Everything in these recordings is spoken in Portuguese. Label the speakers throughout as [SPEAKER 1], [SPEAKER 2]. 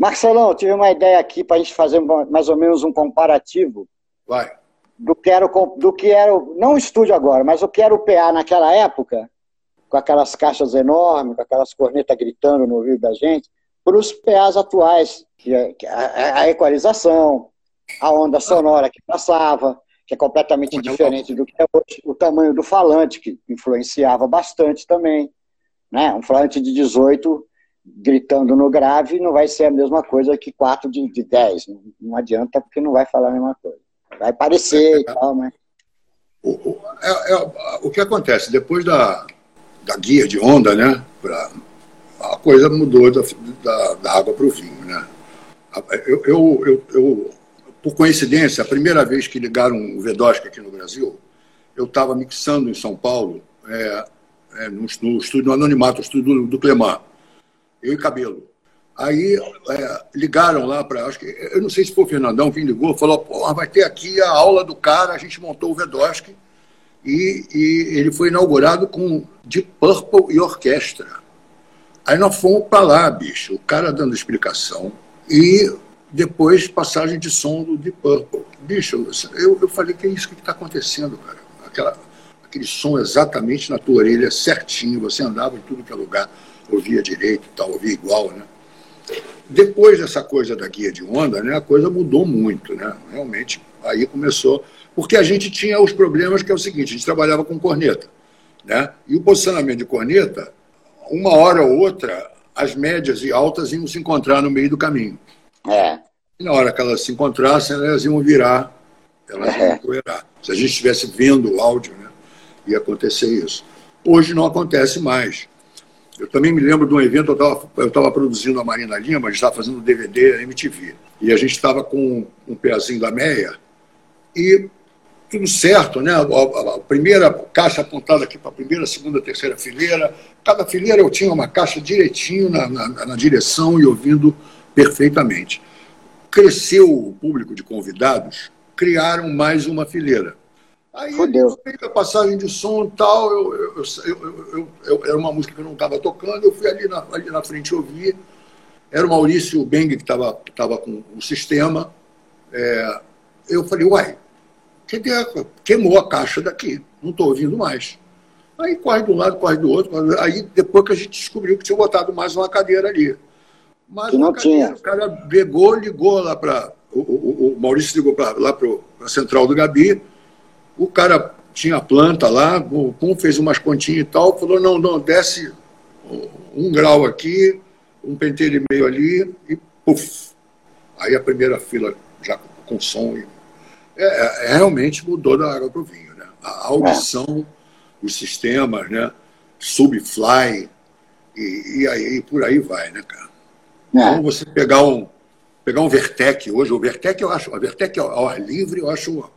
[SPEAKER 1] Marcelão, eu tive uma ideia aqui para a gente fazer mais ou menos um comparativo.
[SPEAKER 2] Vai.
[SPEAKER 1] Do que era, o, do que era o, não o estúdio agora, mas o que era o PA naquela época, com aquelas caixas enormes, com aquelas cornetas gritando no ouvido da gente, para os PAs atuais, que, é, que é a, a, equalização, a onda sonora que passava, que é completamente diferente do que é hoje, o tamanho do falante, que influenciava bastante também. Né? Um falante de 18 gritando no grave não vai ser a mesma coisa que 4 de, de 10. Não, não adianta porque não vai falar a mesma coisa. Vai parecer e tal, mas.
[SPEAKER 2] O, o, é, é, o que acontece? Depois da, da guia de onda, né? Pra, a coisa mudou da, da, da água para o vinho, né? Eu, eu, eu, eu, por coincidência, a primeira vez que ligaram o Vedosca aqui no Brasil, eu estava mixando em São Paulo, é, é, no, no, estúdio no Anonimato, o estúdio do, do Clemar, eu e Cabelo. Aí é, ligaram lá para. Acho que. Eu não sei se foi o Fernandão que ligou, falou: Pô, vai ter aqui a aula do cara, a gente montou o Vedosky e, e ele foi inaugurado com Deep Purple e orquestra. Aí nós fomos para lá, bicho, o cara dando explicação e depois passagem de som do Deep Purple. Bicho, eu, eu falei: Que é isso que está acontecendo, cara? Aquela, aquele som exatamente na tua orelha, certinho, você andava em tudo que é lugar, ouvia direito e tal, ouvia igual, né? Depois dessa coisa da guia de onda, né, a coisa mudou muito, né? Realmente, aí começou. Porque a gente tinha os problemas que é o seguinte: a gente trabalhava com corneta, né? E o posicionamento de corneta, uma hora ou outra, as médias e altas iam se encontrar no meio do caminho.
[SPEAKER 1] É.
[SPEAKER 2] E na hora que elas se encontrassem, elas iam virar, elas é. iam empoeirar. Se a gente estivesse vendo o áudio, né, ia acontecer isso. Hoje não acontece mais. Eu também me lembro de um evento, eu estava produzindo a Marina Lima, a gente estava fazendo DVD MTV. E a gente estava com um pezinho da meia e tudo certo, né? A, a, a primeira caixa apontada aqui para a primeira, segunda, terceira fileira. Cada fileira eu tinha uma caixa direitinho na, na, na direção e ouvindo perfeitamente. Cresceu o público de convidados, criaram mais uma fileira. Aí
[SPEAKER 1] Fudeu.
[SPEAKER 2] a passagem de som e tal, eu, eu, eu, eu, era uma música que eu não estava tocando, eu fui ali na, ali na frente ouvir. Era o Maurício Beng que estava tava com o sistema. É, eu falei, uai, queimou a caixa daqui, não estou ouvindo mais. Aí corre de um lado, corre do outro. Aí depois que a gente descobriu que tinha botado mais uma cadeira ali.
[SPEAKER 1] Mas não cadeira, tinha.
[SPEAKER 2] o cara pegou, ligou lá para. O, o, o, Maurício ligou pra, lá para a central do Gabi o cara tinha planta lá, o Pum fez umas continhas e tal, falou, não, não, desce um grau aqui, um penteiro e meio ali, e puf. Aí a primeira fila já com som. E, é, é, é realmente mudou da água para o vinho. Né? A audição, é. os sistemas, né? subfly, e, e aí por aí vai, né, cara? É. Então você pegar um, pegar um Vertec hoje, o Vertec eu acho, a Vertec ao ar livre eu acho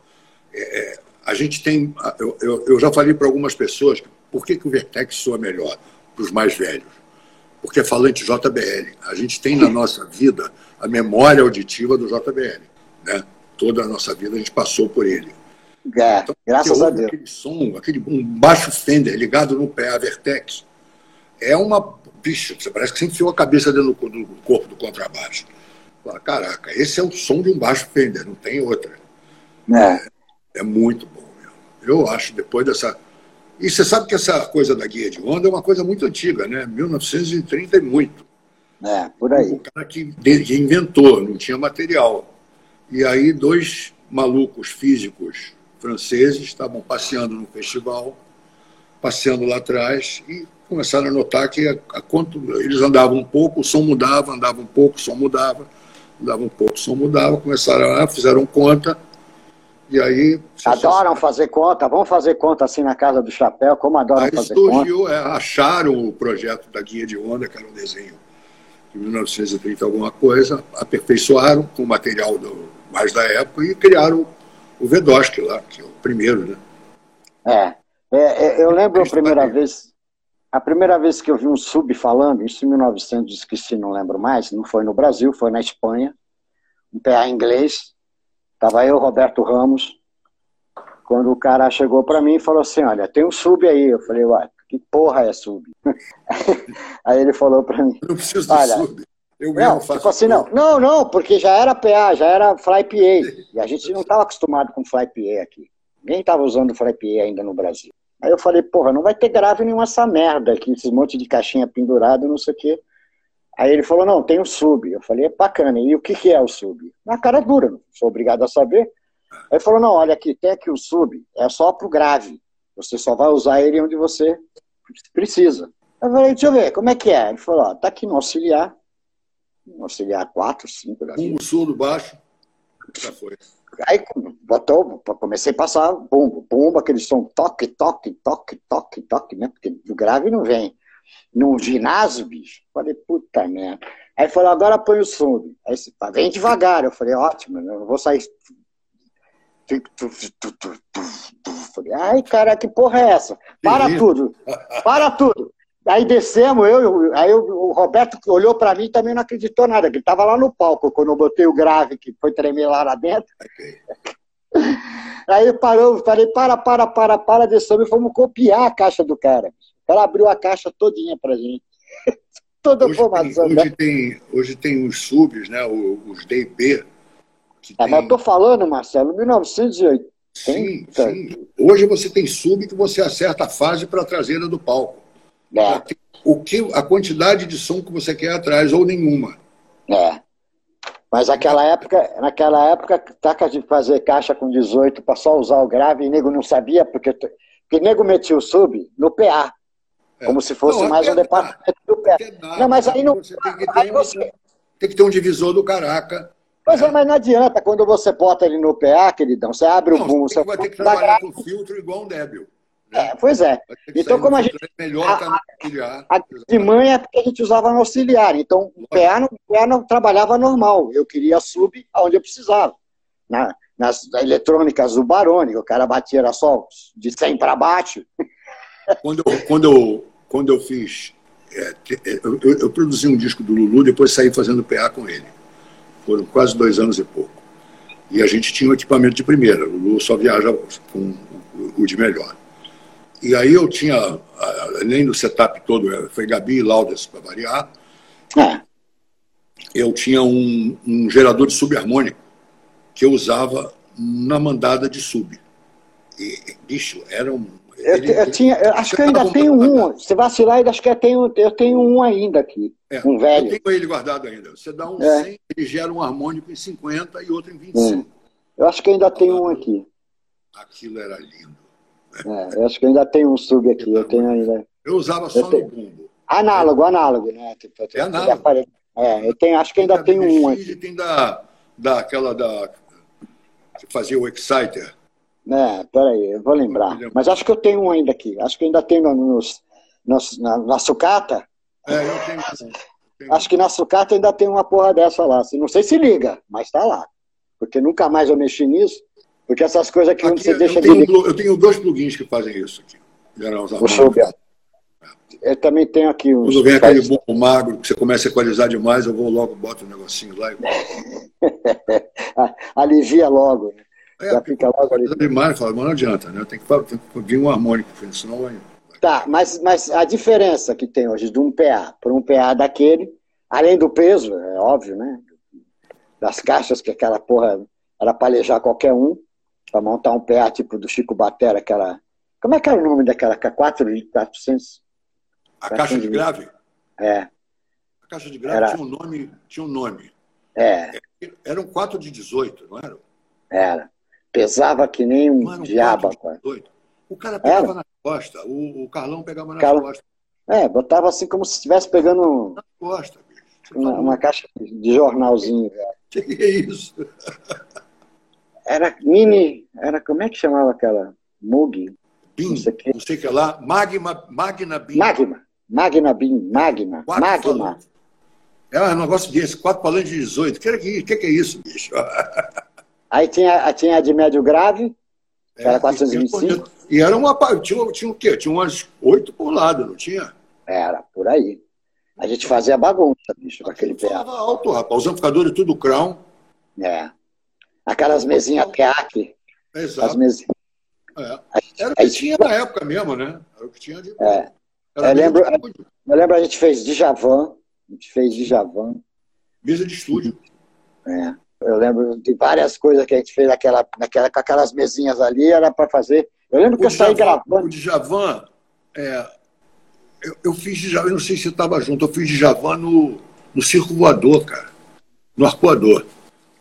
[SPEAKER 2] é, é a gente tem. Eu, eu, eu já falei para algumas pessoas por que, que o Vertex soa melhor para os mais velhos. Porque é falante JBL. A gente tem na nossa vida a memória auditiva do JBL. Né? Toda a nossa vida a gente passou por ele.
[SPEAKER 1] É, então, graças a Deus.
[SPEAKER 2] Aquele som, aquele, um baixo Fender ligado no pé, a Vertex, é uma. Bicho, você parece que você enfiou a cabeça dentro do, do corpo do contrabaixo. Fala, caraca, esse é o som de um baixo Fender, não tem outra.
[SPEAKER 1] É.
[SPEAKER 2] É muito bom. Meu. Eu acho, depois dessa. E você sabe que essa coisa da guia de onda é uma coisa muito antiga, né? 1930 e muito.
[SPEAKER 1] É, por aí.
[SPEAKER 2] O cara que, inventou, não tinha material. E aí, dois malucos físicos franceses estavam passeando no festival, passeando lá atrás, e começaram a notar que a, a quanto eles andavam um pouco, o som mudava, andava um pouco, o som mudava, andava um pouco, o som mudava, começaram a, fizeram conta, e aí.
[SPEAKER 1] Adoram fazer conta, vamos fazer conta assim na casa do chapéu, como adoram aí fazer surgiu, conta.
[SPEAKER 2] É, acharam o projeto da guia de onda, que era um desenho de 1930 alguma coisa, aperfeiçoaram com o material do, mais da época e criaram o Vedosky lá, que é o primeiro, né?
[SPEAKER 1] É. é, é eu lembro a primeira vez, a primeira vez que eu vi um sub falando, isso em 1900, esqueci, não lembro mais, não foi no Brasil, foi na Espanha, um PA inglês, Tava eu, Roberto Ramos, quando o cara chegou para mim e falou assim, olha, tem um sub aí. Eu falei, uai, que porra é sub? aí ele falou para mim,
[SPEAKER 2] não preciso
[SPEAKER 1] olha,
[SPEAKER 2] sub. Eu
[SPEAKER 1] não, tipo assim, não, não, não, porque já era PA, já era Fly PA. E a gente não estava acostumado com Fly PA aqui. Ninguém estava usando Fly PA ainda no Brasil. Aí eu falei, porra, não vai ter grave nenhuma essa merda aqui, esses monte de caixinha pendurada, não sei o quê. Aí ele falou, não, tem o sub. Eu falei, é bacana. E o que, que é o sub? Na cara dura, não sou obrigado a saber. Aí ele falou, não, olha aqui, tem aqui o sub, é só pro grave. Você só vai usar ele onde você precisa. Eu falei, deixa eu ver, como é que é? Ele falou, ó, tá aqui no auxiliar, no auxiliar 4, 5 da
[SPEAKER 2] Um surdo baixo, já foi.
[SPEAKER 1] Aí botou, comecei a passar bumbo, bumbo, aquele som toque, toque, toque, toque, toque, né? Porque o grave não vem. Num ginásio, bicho, falei, puta merda. Aí falou, agora põe o som. Aí tá, vem devagar. Eu falei, ótimo, eu não vou sair. Falei, ai, cara, que porra é essa? Para tudo, para tudo. Aí descemos, eu, aí o Roberto olhou para mim e também não acreditou nada, que ele estava lá no palco quando eu botei o grave, que foi tremer lá, lá dentro. Okay. Aí parou, falei, para, para, para, para, descemos e fomos copiar a caixa do cara. O cara abriu a caixa todinha pra gente. Toda
[SPEAKER 2] hoje informação. Tem, hoje, né? tem, hoje tem os subs, né? Os DB.
[SPEAKER 1] Que é, tem... Mas eu tô falando, Marcelo, 1980.
[SPEAKER 2] Sim, sim. Hoje você tem sub que você acerta a fase para a traseira do palco. É. O que, a quantidade de som que você quer atrás, ou nenhuma.
[SPEAKER 1] É. Mas naquela época, naquela época, taca de fazer caixa com 18 para só usar o grave, e nego não sabia, porque, porque nego metia o sub no PA. É. Como se fosse não, mais um departamento do PA. não, mas aí não.
[SPEAKER 2] Você tem que ter, um, você... tem que ter um divisor do caraca.
[SPEAKER 1] Pois é, mas não adianta, quando você bota ele no PA, queridão, você abre não, o boom,
[SPEAKER 2] você, você vai ter que trabalhar com filtro igual um débil.
[SPEAKER 1] É, pois é. Então, como a gente.
[SPEAKER 2] Melhor a, auxiliar.
[SPEAKER 1] A, de manhã é porque a gente usava no auxiliar. Então, o PA não, o PA não trabalhava normal. Eu queria sub aonde eu precisava. Na, nas eletrônicas do Barone, o cara batia era só de 100 para baixo.
[SPEAKER 2] Quando eu, quando eu, quando eu fiz. É, é, eu, eu, produzi um disco do Lulu, depois saí fazendo PA com ele. Foram quase dois anos e pouco. E a gente tinha um equipamento de primeira. O Lulu só viaja com o de melhor. E aí eu tinha, além do setup todo, é, foi Gabi e Laudas para variar, é. eu tinha um, um gerador de subharmônico que eu usava na mandada de sub. E, bicho, era um.
[SPEAKER 1] Eu, ele, eu tinha, eu acho que eu ainda tenho um. Se vacilar, acho que eu tenho, eu tenho um ainda aqui. É, um velho.
[SPEAKER 2] Eu tenho ele guardado ainda. Você dá um é. 100, ele gera um harmônico em 50 e outro em 25. Hum.
[SPEAKER 1] Eu acho que ainda tenho um aqui.
[SPEAKER 2] Aquilo era lindo.
[SPEAKER 1] É, eu acho que ainda tem um sub aqui. Eu, tenho ainda.
[SPEAKER 2] Eu usava só tenho... no bumbo.
[SPEAKER 1] Análogo, análogo, né?
[SPEAKER 2] Tipo, é análogo.
[SPEAKER 1] É, eu tenho, acho que ainda tem, um aqui.
[SPEAKER 2] Tem da, da, aquela da. que fazia o Exciter.
[SPEAKER 1] É, peraí, eu vou lembrar. Mas acho que eu tenho um ainda aqui. Acho que ainda tem nos, nos, na, na sucata.
[SPEAKER 2] É, eu tenho.
[SPEAKER 1] tenho. Acho que na sucata ainda tem uma porra dessa lá. Não sei se liga, mas tá lá. Porque nunca mais eu mexi nisso. Porque essas coisas que aqui, você deixa
[SPEAKER 2] eu tenho, de... eu tenho dois plugins que fazem isso aqui.
[SPEAKER 1] Eu também tenho aqui
[SPEAKER 2] uns. Quando vem aquele faz... bom magro, que você começa a equalizar demais, eu vou logo, boto um negocinho lá e.
[SPEAKER 1] Alivia logo, né?
[SPEAKER 2] É, Já fica logo ali. demais, fala, mas não adianta, né? Tem que, tem que vir um harmônico, senão vai.
[SPEAKER 1] Tá, mas, mas a diferença que tem hoje de um PA para um PA daquele, além do peso, é óbvio, né? Das caixas, que aquela porra era palejar qualquer um, para montar um PA tipo do Chico Batera, aquela. Como é que era o nome daquela? 4 400?
[SPEAKER 2] A caixa de grave?
[SPEAKER 1] É.
[SPEAKER 2] A caixa de grave era... tinha um nome. Tinha um nome.
[SPEAKER 1] É.
[SPEAKER 2] Era um 4 de 18, não era?
[SPEAKER 1] Era. Pesava que nem um, um diabo.
[SPEAKER 2] O cara pegava era. na costa, o, o Carlão pegava na costa.
[SPEAKER 1] É, botava assim como se estivesse pegando.
[SPEAKER 2] Na costa, bicho.
[SPEAKER 1] Uma, uma, caixa de jornalzinho.
[SPEAKER 2] Que é isso?
[SPEAKER 1] Era mini. Era, como é que chamava aquela? Mug?
[SPEAKER 2] BIM, não sei o que, não sei que lá. Magma, Magna BIM.
[SPEAKER 1] Magma. Magna BIM. Magma. Quatro Magma. Falantes.
[SPEAKER 2] É um negócio desse, quatro falantes de 18. O que, que, que, é isso, bicho?
[SPEAKER 1] Aí tinha, tinha a de médio grave, que é, era 425.
[SPEAKER 2] E, era uma. Tinha, tinha o quê? Tinha umas oito por lado, não tinha?
[SPEAKER 1] Era, por aí. A gente fazia bagunça, bicho, com aquele PA.
[SPEAKER 2] alto, rapaz. Os amplificadores tudo crown.
[SPEAKER 1] É. Aquelas mesinhas PEAC.
[SPEAKER 2] Exato.
[SPEAKER 1] As mesinhas.
[SPEAKER 2] É. Era o que tinha na época mesmo, né? Era o que tinha de.
[SPEAKER 1] É. Eu lembro, eu lembro a gente fez Djavan, a gente fez Djavan.
[SPEAKER 2] Mesa de estúdio.
[SPEAKER 1] É. Eu lembro de várias coisas que a gente fez naquela, naquela, com aquelas mesinhas ali, era para fazer. Eu lembro que o eu saí gravando.
[SPEAKER 2] O Djavan, é, eu, eu fiz Djavan, eu não sei se você estava junto, eu fiz Djavan no, no Circo Voador, cara. No Arcoador.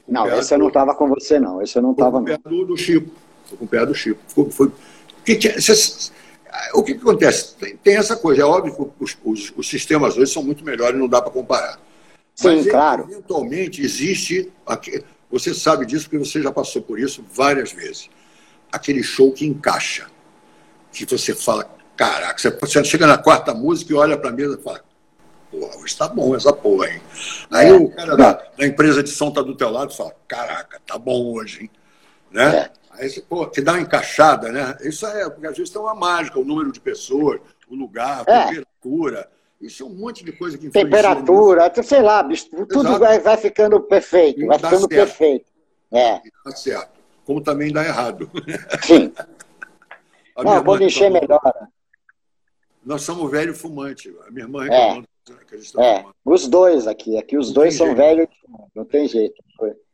[SPEAKER 1] Não, esse eu não estava com você, não. Esse eu não estava. Com o pé
[SPEAKER 2] do, Chico. com o pé do Chico. Foi, foi... Que cê, o que, que acontece? Tem, tem, essa coisa. É óbvio que os, os, os sistemas hoje são muito melhores, não dá para comparar.
[SPEAKER 1] Sim, Mas, claro.
[SPEAKER 2] Eventualmente existe. Você sabe disso porque você já passou por isso várias vezes. Aquele show que encaixa. Que você fala, caraca, você chega na quarta música e olha para a mesa e fala, porra, hoje tá bom essa porra, hein? Aí é. o cara da, da, empresa de som tá do teu lado e fala, caraca, tá bom hoje, hein? Né? É. Aí você, pô, que dá uma encaixada, né? Isso é, porque às vezes tem uma mágica, o número de pessoas, o lugar, a é. Temperatura. Isso é um monte de coisa que
[SPEAKER 1] Temperatura, nisso. sei lá, bicho, tudo vai, vai, ficando perfeito, vai ficando certo. perfeito. É.
[SPEAKER 2] Dá certo. Como também dá errado.
[SPEAKER 1] Sim. Não, quando encher melhora.
[SPEAKER 2] Nós somos velho fumante. A minha irmã
[SPEAKER 1] é. é. Os dois aqui. Aqui os não dois são velhos. Não tem jeito.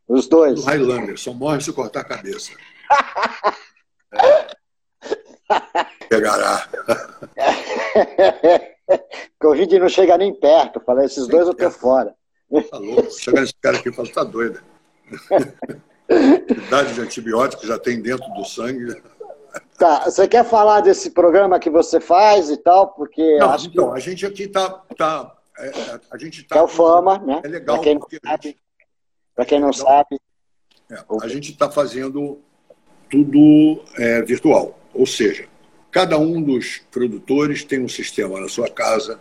[SPEAKER 1] Os dois.
[SPEAKER 2] O Highlander, só morre se cortar a cabeça. Pegará.
[SPEAKER 1] Covid não chega nem perto. Falei, esses dois eu tô fora.
[SPEAKER 2] Tá louco. Chega nesse cara aqui e fala, tá doido. Idade de antibiótico já tem dentro do sangue.
[SPEAKER 1] Tá, você quer falar desse programa que você faz e tal? Porque
[SPEAKER 2] não, então, que... a gente aqui tá, tá é, a gente tá
[SPEAKER 1] é o Fama, né?
[SPEAKER 2] É legal.
[SPEAKER 1] Para quem não sabe, para quem não é sabe,
[SPEAKER 2] é, a gente está fazendo tudo é, virtual, ou seja, cada um dos produtores tem um sistema na sua casa,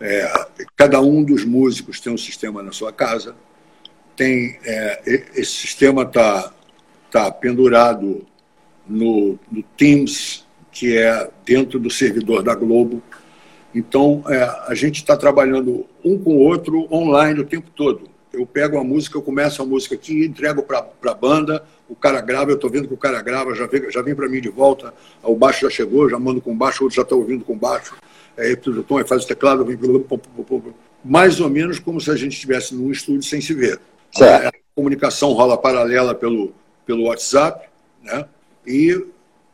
[SPEAKER 2] é, cada um dos músicos tem um sistema na sua casa, tem é, esse sistema está tá pendurado no, no, Teams, que é dentro do servidor da Globo. Então, é, a gente está trabalhando um com o outro online o tempo todo. Eu pego a música, eu começo a música aqui, entrego para a banda, o cara grava, eu estou vendo que o cara grava, já vem, já vem para mim de volta, o baixo já chegou, já mando com baixo, o outro já está ouvindo com baixo, aí tudo tom, aí faz o teclado, vem mais ou menos como se a gente estivesse num estúdio sem se ver.
[SPEAKER 1] Certo.
[SPEAKER 2] A comunicação rola paralela pelo, pelo WhatsApp, né? E,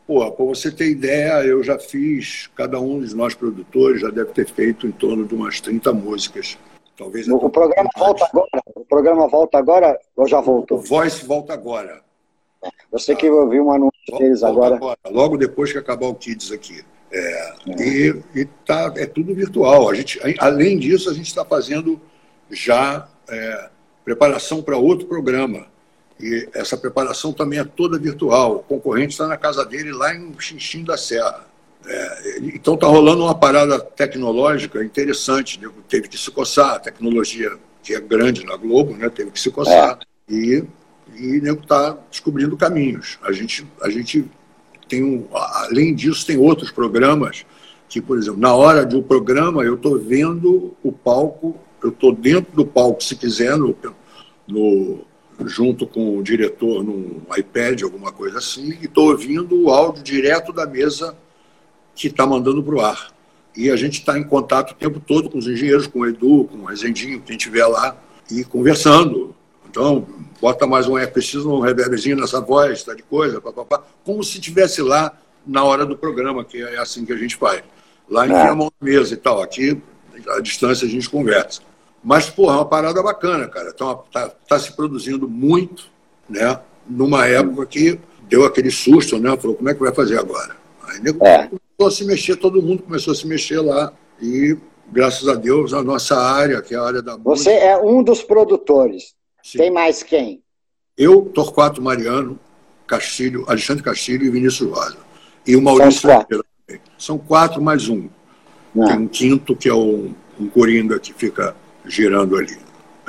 [SPEAKER 2] pô, para você ter ideia, eu já fiz, cada um de nós produtores já deve ter feito em torno de umas 30 músicas. Talvez
[SPEAKER 1] o, programa volta agora? O programa volta agora ou já voltou?
[SPEAKER 2] O Voice volta agora.
[SPEAKER 1] Você que ouviu um anúncio deles agora. agora.
[SPEAKER 2] Logo depois que acabar o Kids aqui. É, é. E, e tá, é tudo virtual. A gente, além disso, a gente está fazendo já é, preparação para outro programa. E essa preparação também é toda virtual. O concorrente está na casa dele lá em Xinxim da Serra. É, então está rolando uma parada tecnológica interessante. Né? Teve que se coçar, a tecnologia que é grande na Globo, né? teve que se coçar. É. E, e nego está descobrindo caminhos. A gente, a gente tem um, além disso, tem outros programas que, por exemplo, na hora de um programa, eu estou vendo o palco, eu estou dentro do palco, se quiser, no, no junto com o diretor num iPad, alguma coisa assim, e estou ouvindo o áudio direto da mesa que está mandando para o ar. E a gente está em contato o tempo todo com os engenheiros, com o Edu, com o Rezendinho, quem estiver lá, e conversando. Então, bota mais um, é preciso um reverbzinho nessa voz, tá de coisa, papapá, como se estivesse lá na hora do programa, que é assim que a gente faz. Lá em é. a mão na mesa e tal. Aqui, à distância, a gente conversa. Mas, porra, é uma parada bacana, cara. Então, tá, tá se produzindo muito, né? Numa época que deu aquele susto, né? Falou, como é que vai fazer agora? Aí nego é. começou a se mexer, todo mundo começou a se mexer lá. E, graças a Deus, a nossa área, que é a área da
[SPEAKER 1] Você música, é um dos produtores. Sim. Tem mais quem?
[SPEAKER 2] Eu, Torquato Mariano, Castilho, Alexandre Castilho e Vinícius Rosa. E o Maurício São quatro, São quatro mais um. Não. Tem um quinto, que é um, um coringa que fica girando ali.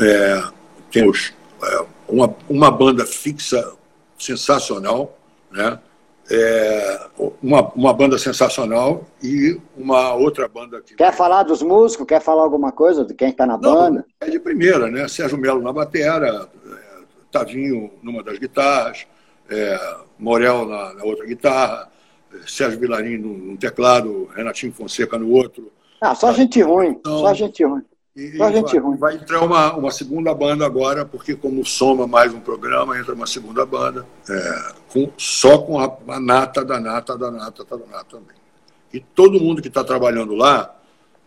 [SPEAKER 2] É, temos é, uma, uma banda fixa sensacional, né? É, uma, uma banda sensacional e uma outra banda que.
[SPEAKER 1] Quer falar dos músicos? Quer falar alguma coisa de quem está na Não, banda?
[SPEAKER 2] É de primeira, né? Sérgio Melo na batera, é, Tavinho numa das guitarras, é, Morel na, na, outra guitarra, Sérgio Vilarim no, teclado, Renatinho Fonseca no outro.
[SPEAKER 1] Ah, só gente ruim, então, só gente ruim.
[SPEAKER 2] E, vai, vai entrar uma, uma segunda banda agora, porque como soma mais um programa, entra uma segunda banda, é, com, só com a, a, nata da nata da nata da nata também. E todo mundo que está trabalhando lá,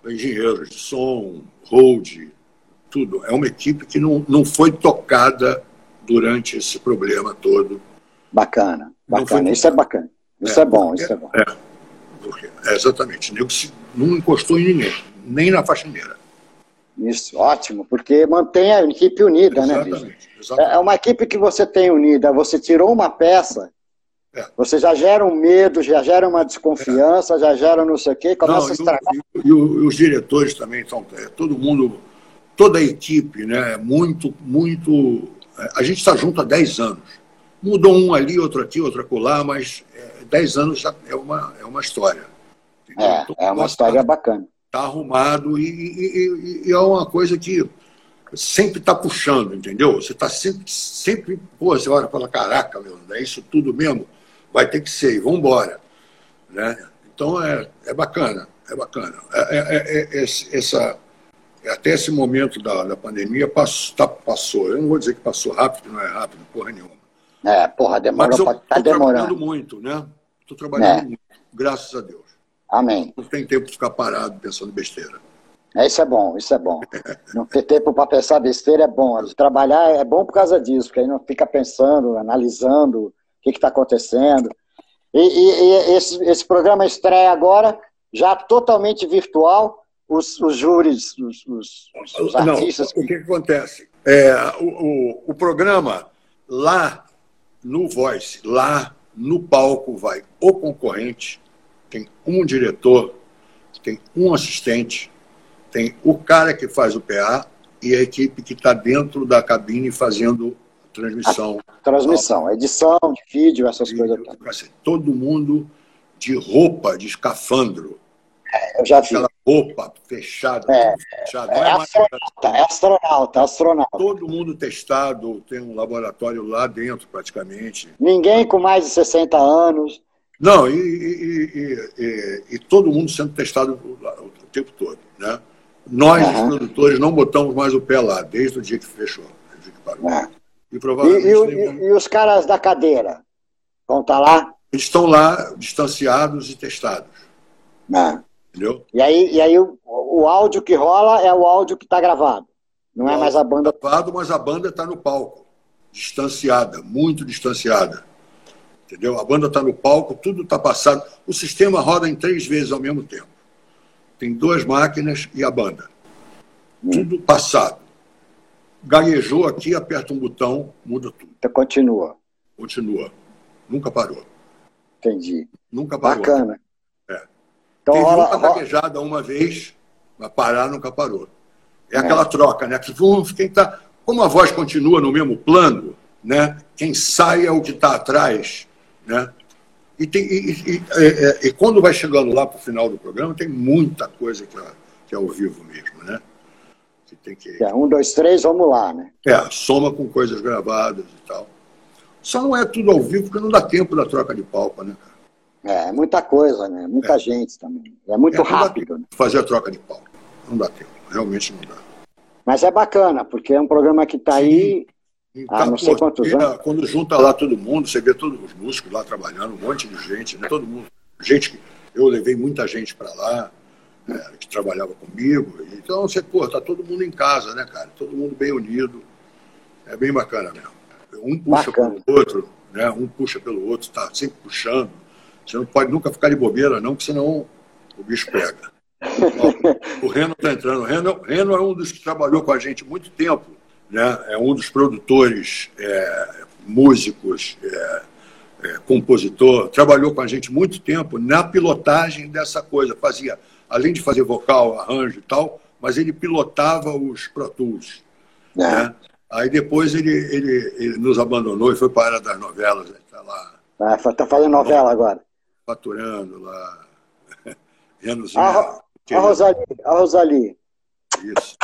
[SPEAKER 2] engenheiros de som, hold, tudo, é uma equipe que não, não foi tocada durante esse problema todo.
[SPEAKER 1] Bacana, bacana, isso é bacana. Isso é, é bom, isso é bom. É,
[SPEAKER 2] porque, é exatamente, não encostou em ninguém, nem na faxineira.
[SPEAKER 1] Isso, ótimo, porque mantém a equipe unida, exatamente, né, Exatamente. É uma equipe que você tem unida, você tirou uma peça, é. você já gera um medo, já gera uma desconfiança, é. já gera não sei o quê, começa não, a estragar.
[SPEAKER 2] E, e, e, os diretores também estão, é, todo mundo, toda a equipe, né, muito, muito. É, a gente está junto há 10 anos. Mudou um ali, outro aqui, outro acolá, mas é, 10 anos já é uma, é uma história.
[SPEAKER 1] É, então, é uma história bacana
[SPEAKER 2] está arrumado e, e, e, é uma coisa que sempre está puxando, entendeu? Você está sempre, sempre, pô, você olha e fala, caraca, meu, é isso tudo mesmo? Vai ter que ser, e vamos embora. Né? Então é, é bacana, é bacana. É, é, é, é essa, até esse momento da, da pandemia passou, tá, passou. Eu não vou dizer que passou rápido, não é rápido, porra nenhuma.
[SPEAKER 1] É, porra, demorou, Mas eu tá demorando.
[SPEAKER 2] trabalhando muito, né? Estou trabalhando é. muito, graças a Deus.
[SPEAKER 1] Amém.
[SPEAKER 2] Não tem tempo de ficar parado pensando besteira.
[SPEAKER 1] É, isso é bom, isso é bom. Não ter tempo para pensar besteira é bom. Trabalhar é bom por causa disso, porque aí não fica pensando, analisando o que está acontecendo. E, e, e, esse, esse programa estreia agora, já totalmente virtual. Os, os júris, os, os, os artistas.
[SPEAKER 2] Não, o que, que acontece? É, o, o, o programa lá no Voice, lá no palco, vai o concorrente, tem um diretor, tem um assistente, tem o cara que faz o PA e a equipe que está dentro da cabine fazendo transmissão.
[SPEAKER 1] A transmissão, edição de vídeo, essas vídeo,
[SPEAKER 2] coisas. Todo mundo de roupa, de escafandro.
[SPEAKER 1] É, eu já vi. Aquela
[SPEAKER 2] roupa fechada.
[SPEAKER 1] É, fechada. é, é astronauta, é astronauta, astronauta.
[SPEAKER 2] Todo mundo testado, tem um laboratório lá dentro praticamente.
[SPEAKER 1] Ninguém com mais de 60 anos.
[SPEAKER 2] Não, e, e, e, e, todo mundo sendo testado o, tempo todo. Né? Nós, uhum. os produtores, não botamos mais o pé lá, desde o dia que fechou, dia que parou.
[SPEAKER 1] Uhum. E, provavelmente e, os caras da cadeira vão estar tá lá?
[SPEAKER 2] Eles estão lá, distanciados e testados.
[SPEAKER 1] Uhum. Entendeu? E aí, e aí o, o áudio que rola é o áudio que está gravado. Não é mais a banda.
[SPEAKER 2] Gravado, mas a banda está no palco, distanciada, muito distanciada. Entendeu? A banda está no palco, tudo está passado. O sistema roda em três vezes ao mesmo tempo. Tem duas máquinas e a banda. Tudo passado. Gaguejou aqui, aperta um botão, muda tudo.
[SPEAKER 1] Então continua.
[SPEAKER 2] Continua. Nunca parou.
[SPEAKER 1] Entendi.
[SPEAKER 2] Nunca parou.
[SPEAKER 1] Bacana.
[SPEAKER 2] É. Então, Teve rola, uma gaguejada uma vez, mas parar nunca parou. É, é. aquela troca, né? Que, quem tá, como a voz continua no mesmo plano, né? quem sai é o que está atrás né? E, tem, e, e, e, e quando vai chegando lá para o final do programa, tem muita coisa que é, que é ao vivo mesmo, né?
[SPEAKER 1] Que tem que... É, um, dois, três, vamos lá, né?
[SPEAKER 2] É, soma com coisas gravadas e tal. Só não é tudo ao vivo porque não dá tempo da troca de palpa, né, cara?
[SPEAKER 1] É, muita coisa, né? Muita é. gente também. É muito é, rápido. Né?
[SPEAKER 2] Fazer a troca de palpa. Não dá tempo, realmente não dá.
[SPEAKER 1] Mas é bacana, porque é um programa que está aí
[SPEAKER 2] ah, não sei quantos anos. Quando junta lá todo mundo, você vê todos os músicos lá trabalhando, um monte de gente, né? Todo mundo. Gente que. Eu levei muita gente para lá, né, que trabalhava comigo. Então, você, pô, tá todo mundo em casa, né, cara? Todo mundo bem unido. É bem bacana mesmo. Um puxa bacana. pelo outro, né? Um puxa pelo outro, tá sempre puxando. Você não pode nunca ficar de bobeira, não, porque senão o bicho pega. Ó, o Reno está entrando. O Reno, Reno é um dos que trabalhou com a gente muito tempo né? é um dos produtores, é, músicos, é, é, compositor, trabalhou com a gente muito tempo na pilotagem dessa coisa. Fazia, além de fazer vocal, arranjo e tal, mas ele pilotava os Pro Tools. É. Né? Aí depois ele, ele, ele, nos abandonou e foi para a área das novelas. Está
[SPEAKER 1] lá. Está ah, fazendo novela agora.
[SPEAKER 2] Faturando lá.
[SPEAKER 1] A, a Rosali. A Rosali.
[SPEAKER 2] Isso.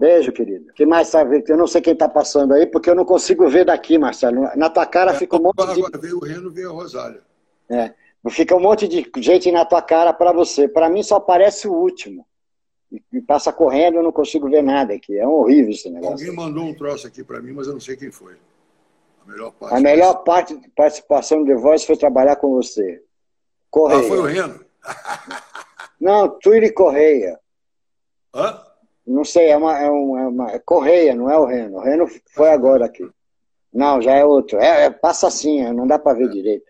[SPEAKER 1] Beijo, querido. que mais sabe? Eu não sei quem está passando aí, porque eu não consigo ver daqui, Marcelo. Na tua cara é, fica um monte de.
[SPEAKER 2] Agora veio o Reno, veio a Rosália.
[SPEAKER 1] É. Fica um monte de gente na tua cara para você. Para mim só aparece o último. e passa correndo, eu não consigo ver nada aqui. É horrível esse negócio.
[SPEAKER 2] Alguém mandou um troço aqui para mim, mas eu não sei quem foi.
[SPEAKER 1] A melhor parte, a melhor parte de participação de voz foi trabalhar com você.
[SPEAKER 2] Correia. Ah, foi o Reno?
[SPEAKER 1] não, Tuíri Correia.
[SPEAKER 2] Hã?
[SPEAKER 1] Não sei, é uma, é uma, é uma é Correia, não é o Reno. O Reno foi agora aqui. Não, já é outro. É, é passa assim, não dá para ver é. direito.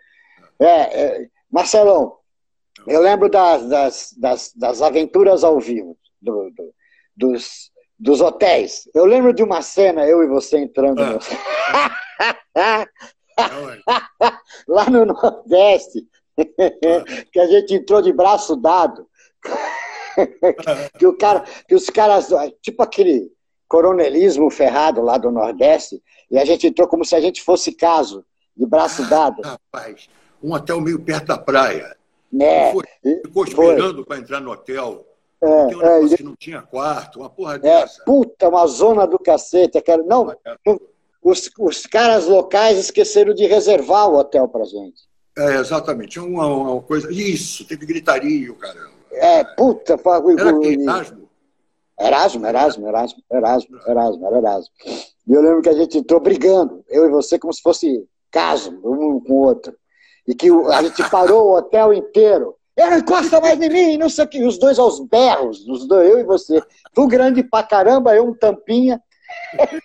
[SPEAKER 1] É, é, Marcelão, eu lembro das, das, das, das aventuras ao vivo, do, do, dos, dos hotéis. Eu lembro de uma cena, eu e você entrando no... lá no Nordeste, que a gente entrou de braço dado. que, o cara, que os caras, tipo aquele coronelismo ferrado lá do Nordeste, e a gente entrou como se a gente fosse caso, de braço dado.
[SPEAKER 2] Ah, rapaz, um hotel meio perto da praia.
[SPEAKER 1] É,
[SPEAKER 2] foi, ficou esperando para entrar no hotel. É, um é, que não tinha quarto, uma porra é, dessa.
[SPEAKER 1] Puta, uma zona do cacete. Cara. Não, os, os caras locais esqueceram de reservar o hotel pra gente.
[SPEAKER 2] É, exatamente. Uma, uma coisa. Isso, teve gritaria, caramba.
[SPEAKER 1] É, puta,
[SPEAKER 2] Era Erasmo?
[SPEAKER 1] Erasmo, Erasmo, Erasmo, Erasmo, Erasmo, era Erasmo. E eu lembro que a gente entrou brigando, eu e você, como se fosse caso, um com o outro. E que a gente parou o hotel inteiro. Ele encosta mais em mim, não sei o que. Os dois aos berros, os dois, eu e você. Tu grande pra caramba, eu um tampinha.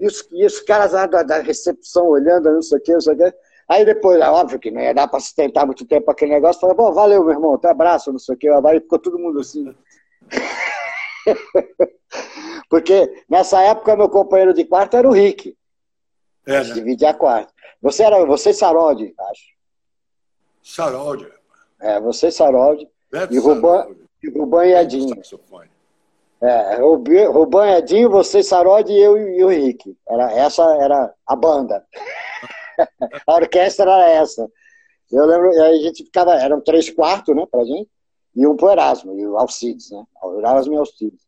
[SPEAKER 1] e, os, e os caras lá da, da, recepção olhando, não sei o que, não sei o que. Aí depois, é óbvio que não ia dar pra sustentar muito tempo aquele negócio. Falei, bom, valeu, meu irmão, até abraço, não sei o que. Aí ficou todo mundo assim. Porque nessa época meu companheiro de quarto era o Rick. É, né? Dividia a quarto. Você era você e Saroldi, acho.
[SPEAKER 2] Saroldi.
[SPEAKER 1] É, você e Saroldi. E Ruban, e Ruban e Edinho. É, Ruban e Edinho, você e Saroldi e eu e o Henrique. Era, essa era a banda. a orquestra era essa. Eu lembro, aí a gente ficava, eram três quartos, né, pra gente, e um pro Erasmo, e o Alcides, né? O Erasmo e o Alcides.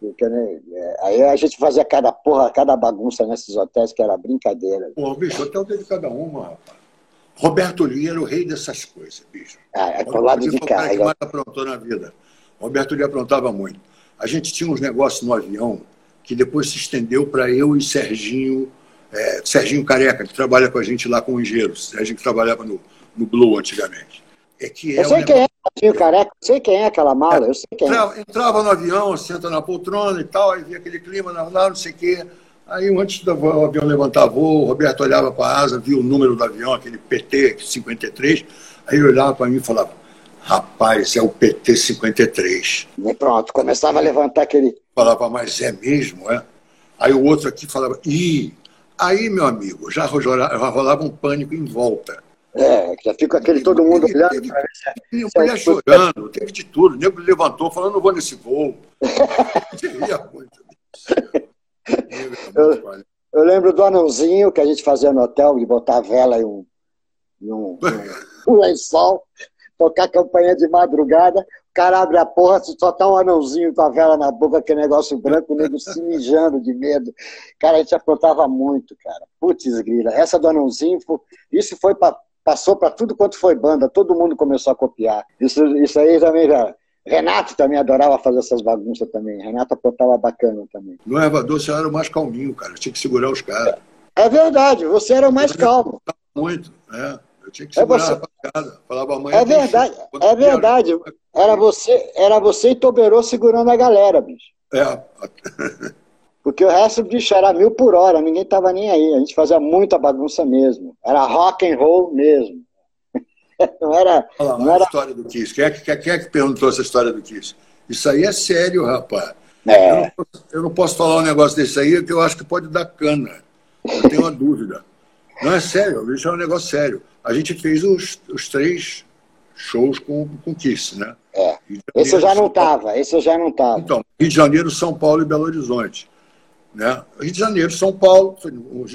[SPEAKER 1] Porque, né, é, aí a gente fazia cada porra, cada bagunça nesses hotéis que era brincadeira.
[SPEAKER 2] Pô, bicho, hotel teve cada uma, rapaz. Roberto Lee era o rei dessas coisas, bicho.
[SPEAKER 1] Ah, é pro lado de cá. O
[SPEAKER 2] que mais aprontou na vida. Roberto Lee aprontava muito. A gente tinha uns negócios no avião que depois se estendeu para eu e Serginho, é, Serginho Careca, que trabalha com a gente lá com o Engenheiro, Serginho que trabalhava no, no Blue antigamente.
[SPEAKER 1] É que é eu sei um quem é Serginho Careca, eu sei quem é aquela mala, eu sei quem
[SPEAKER 2] entrava, é. Entrava no avião, senta na poltrona e tal, aí via aquele clima lá, não sei o quê. Aí, antes do avião levantar voo, o Roberto olhava para a asa, via o número do avião, aquele PT 53, aí ele olhava para mim e falava: Rapaz, é o PT 53.
[SPEAKER 1] E pronto, começava a levantar aquele.
[SPEAKER 2] Falava, mas é mesmo, é? Aí o outro aqui falava: Ih, aí, meu amigo, já rolava, um pânico em volta.
[SPEAKER 1] É, já fica aquele todo mundo olhando. Teve,
[SPEAKER 2] teve mulher chorando, teve de tudo. O nego levantou falando: Não vou nesse voo. muito.
[SPEAKER 1] Eu, eu, lembro do anãozinho que a gente fazia no hotel, de botar a vela e um, e um, um, lençol, tocar campanha de madrugada, cara abre a porra, só tá um anãozinho com a vela na boca, aquele negócio branco, o nego se mijando de medo. Cara, a gente aprontava muito, cara. Putz, grila. Essa do anãozinho, isso foi pra, passou para tudo quanto foi banda, todo mundo começou a copiar. Isso, isso aí também já Renato também adorava fazer essas bagunças também. Renato apontava bacana também.
[SPEAKER 2] No Evador você era o mais calminho, cara. Tinha que segurar os caras.
[SPEAKER 1] É verdade, você era o mais calmo.
[SPEAKER 2] Muito, é. Eu tinha que segurar é você... a rapaziada. Falava amanhã.
[SPEAKER 1] É verdade, é verdade. Era você, era você e Toberô segurando a galera, bicho.
[SPEAKER 2] É.
[SPEAKER 1] Porque o resto, bicho, era mil por hora, ninguém tava nem aí. A gente fazia muita bagunça mesmo. Era rock and roll mesmo. não era.
[SPEAKER 2] Olha lá, não era... a história do Kiss. Quem é, que, quem é que perguntou essa história do Kiss? Isso aí é sério, rapaz. É. Eu, não posso, eu, não posso, falar um negócio desse aí, porque eu acho que pode dar cana. Eu tenho uma dúvida. Não é sério, isso é um negócio sério. A gente fez os, os três shows com o Kiss, né?
[SPEAKER 1] É. Esse eu já não estava, esse eu já não estava.
[SPEAKER 2] Então, Rio de Janeiro, São Paulo e Belo Horizonte. Né? Rio de Janeiro, São Paulo, foi no,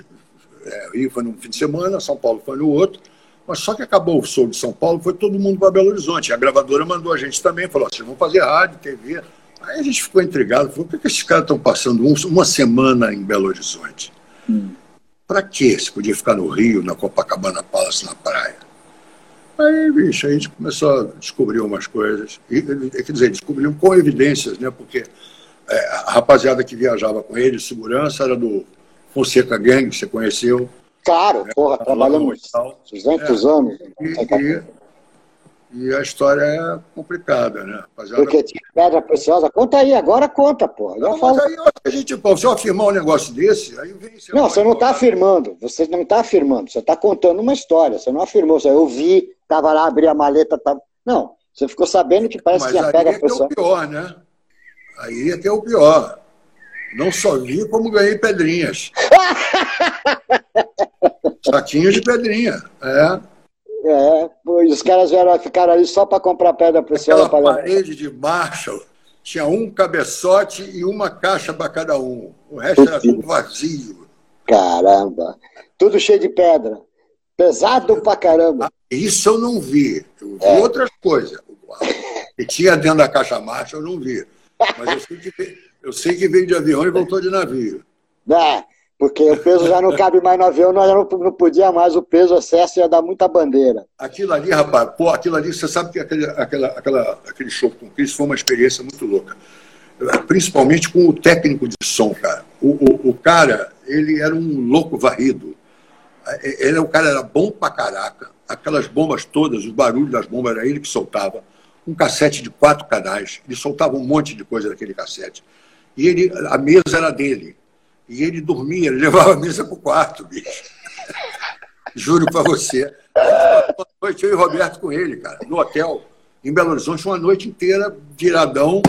[SPEAKER 2] é, Rio foi no fim de semana, São Paulo foi no outro. Mas só que acabou o show de São Paulo, foi todo mundo para Belo Horizonte. A gravadora mandou a gente também, falou: vocês vão fazer rádio, TV. Aí a gente ficou intrigado, falou: por que esses caras estão passando um, uma semana em Belo Horizonte? Hum. Para quê? Se podia ficar no Rio, na Copacabana Palace, na praia. Aí, bicho, a gente começou a descobrir umas coisas. E, quer dizer, descobriu com evidências, né? Porque é, a rapaziada que viajava com ele, segurança, era do Fonseca Gang, você conheceu.
[SPEAKER 1] Claro, né? porra, trabalhamos 200 é, anos.
[SPEAKER 2] E, e, e, a história é complicada, né?
[SPEAKER 1] Rapaziada... Porque tinha pedra preciosa. Conta aí, agora conta, porra.
[SPEAKER 2] Não, mas aí a gente, pô, se eu afirmar um negócio desse, aí vem...
[SPEAKER 1] Você não, você não está afirmando. Você não está afirmando. Você está contando uma história. Você não afirmou. Você, eu vi, estava lá, abri a maleta, tava... Não, você ficou sabendo que parece
[SPEAKER 2] mas
[SPEAKER 1] que
[SPEAKER 2] a pessoa. É, é o pior, né? Aí é que é o pior. Não só vi, como ganhei pedrinhas. Saquinhos de pedrinha. É.
[SPEAKER 1] É, os caras vieram ficar ali só para comprar pedra preciosa.
[SPEAKER 2] Aquela parede de Marshall tinha um cabeçote e uma caixa para cada um. O resto era tudo vazio.
[SPEAKER 1] Caramba! Tudo cheio de pedra. Pesado pra caramba.
[SPEAKER 2] Isso eu não vi. Eu vi é. outras coisas. E tinha dentro da caixa Marshall, eu não vi. Mas eu sei que, eu sei que veio de avião e voltou de navio.
[SPEAKER 1] É, porque o peso já não cabe mais no avião, nós não, não podia mais, o peso excesso ia dar muita bandeira.
[SPEAKER 2] Aquilo ali, rapaz, pô, aquilo ali, você sabe que aquele, aquela, aquela, aquele show com o Chris foi uma experiência muito louca. Principalmente com o técnico de som, cara. O, o, o cara, ele era um louco varrido. Ele, o cara era bom pra caraca. Aquelas bombas todas, os barulhos das bombas, era ele que soltava um cassete de quatro canais. Ele soltava um monte de coisa naquele cassete. E ele, a mesa era dele. E ele dormia, ele levava a mesa para o quarto, bicho. Juro para você. Uma noite eu e o Roberto com ele, cara, no hotel, em Belo Horizonte, uma noite inteira, viradão,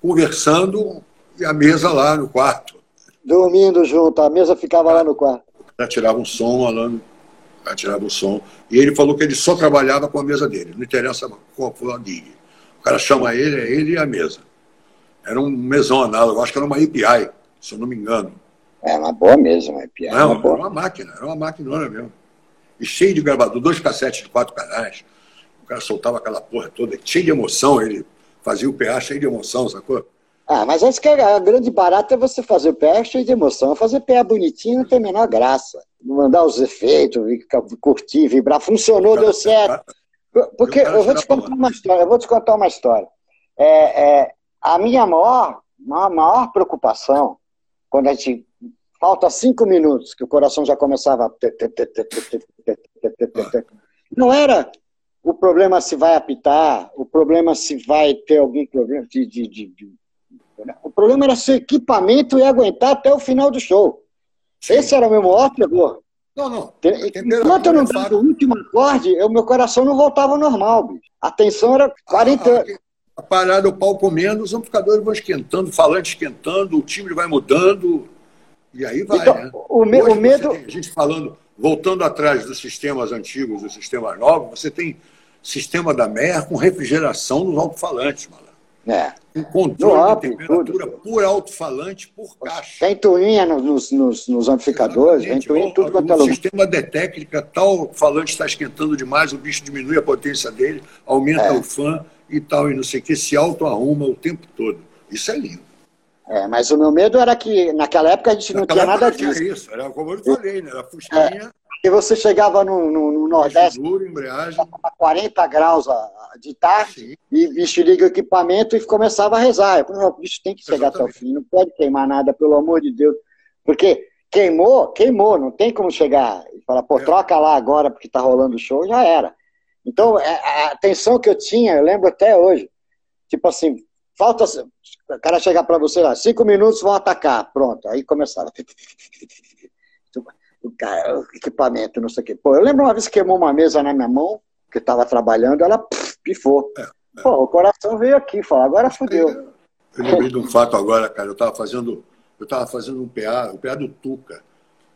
[SPEAKER 2] conversando, e a mesa lá no quarto.
[SPEAKER 1] Dormindo junto, a mesa ficava lá no quarto.
[SPEAKER 2] O cara tirava um som, falando tirava o som. E ele falou que ele só trabalhava com a mesa dele, não interessa qual for a gig. O cara chama ele, é ele e a mesa. Era um mesão análogo, acho que era uma API, se eu não me engano.
[SPEAKER 1] É uma boa mesa, uma API.
[SPEAKER 2] Não, uma era uma máquina, era uma máquina mesmo. E cheio de gravador, dois cassetes de quatro canais. O cara soltava aquela porra toda, cheio de emoção, ele fazia o PA cheio de emoção, sacou?
[SPEAKER 1] Ah, mas acho que a grande barata é você fazer o PA cheio de emoção. Fazer PA bonitinho não tem a menor graça mandar os efeitos, curtir, vibrar, funcionou, deu certo. Porque eu vou te contar uma história, eu vou te contar uma história. É, é, a minha maior, maior, maior preocupação, quando a gente falta cinco minutos, que o coração já começava. Não era o problema se vai apitar, o problema se vai ter algum problema de, de, de. O problema era se o equipamento ia aguentar até o final do show. Esse era o meu maior terror.
[SPEAKER 2] Não, não.
[SPEAKER 1] Enquanto eu não dava o último acorde, o meu coração não voltava ao normal, bicho. A tensão era 40
[SPEAKER 2] anos. A, a parada, o pau comendo, os amplificadores vão esquentando, o falante esquentando, o timbre vai mudando, e aí vai, então, né?
[SPEAKER 1] O, me, o medo...
[SPEAKER 2] Tem, a gente falando, voltando atrás dos sistemas antigos, dos sistemas novos, você tem sistema da MER com refrigeração nos alto-falantes, mano.
[SPEAKER 1] É.
[SPEAKER 2] Um controle de temperatura tudo. por alto-falante, por caixa.
[SPEAKER 1] Tem tuinha nos, nos, nos amplificadores, tem tuinha tudo quanto
[SPEAKER 2] é O sistema técnica, tal falante está esquentando demais, o bicho diminui a potência dele, aumenta é. o fã e tal, e não sei o que, se auto-arruma o tempo todo. Isso é lindo.
[SPEAKER 1] É, mas o meu medo era que naquela época a gente não tinha nada disso.
[SPEAKER 2] Isso, era como eu falei, né? Era fusquinha.
[SPEAKER 1] É. E você chegava no, no, no Nordeste,
[SPEAKER 2] duro, embreagem.
[SPEAKER 1] a 40 graus de tarde, Sim. e bicho liga o equipamento e começava a rezar. Eu falei, o bicho tem que chegar Exatamente. até o fim, não pode queimar nada, pelo amor de Deus. Porque queimou, queimou, não tem como chegar e falar, pô, é. troca lá agora porque tá rolando o show, já era. Então, é, a tensão que eu tinha, eu lembro até hoje, tipo assim, falta. O cara chegar para você lá, cinco minutos vão atacar, pronto. Aí começava o, cara, o equipamento, não sei o quê. Pô, eu lembro uma vez que queimou uma mesa na minha mão, que estava trabalhando, ela pff, pifou. É, é. Pô, o coração veio aqui, falou, agora fodeu.
[SPEAKER 2] Eu lembrei de um fato agora, cara, eu estava fazendo, eu tava fazendo um PA, o PA do Tuca,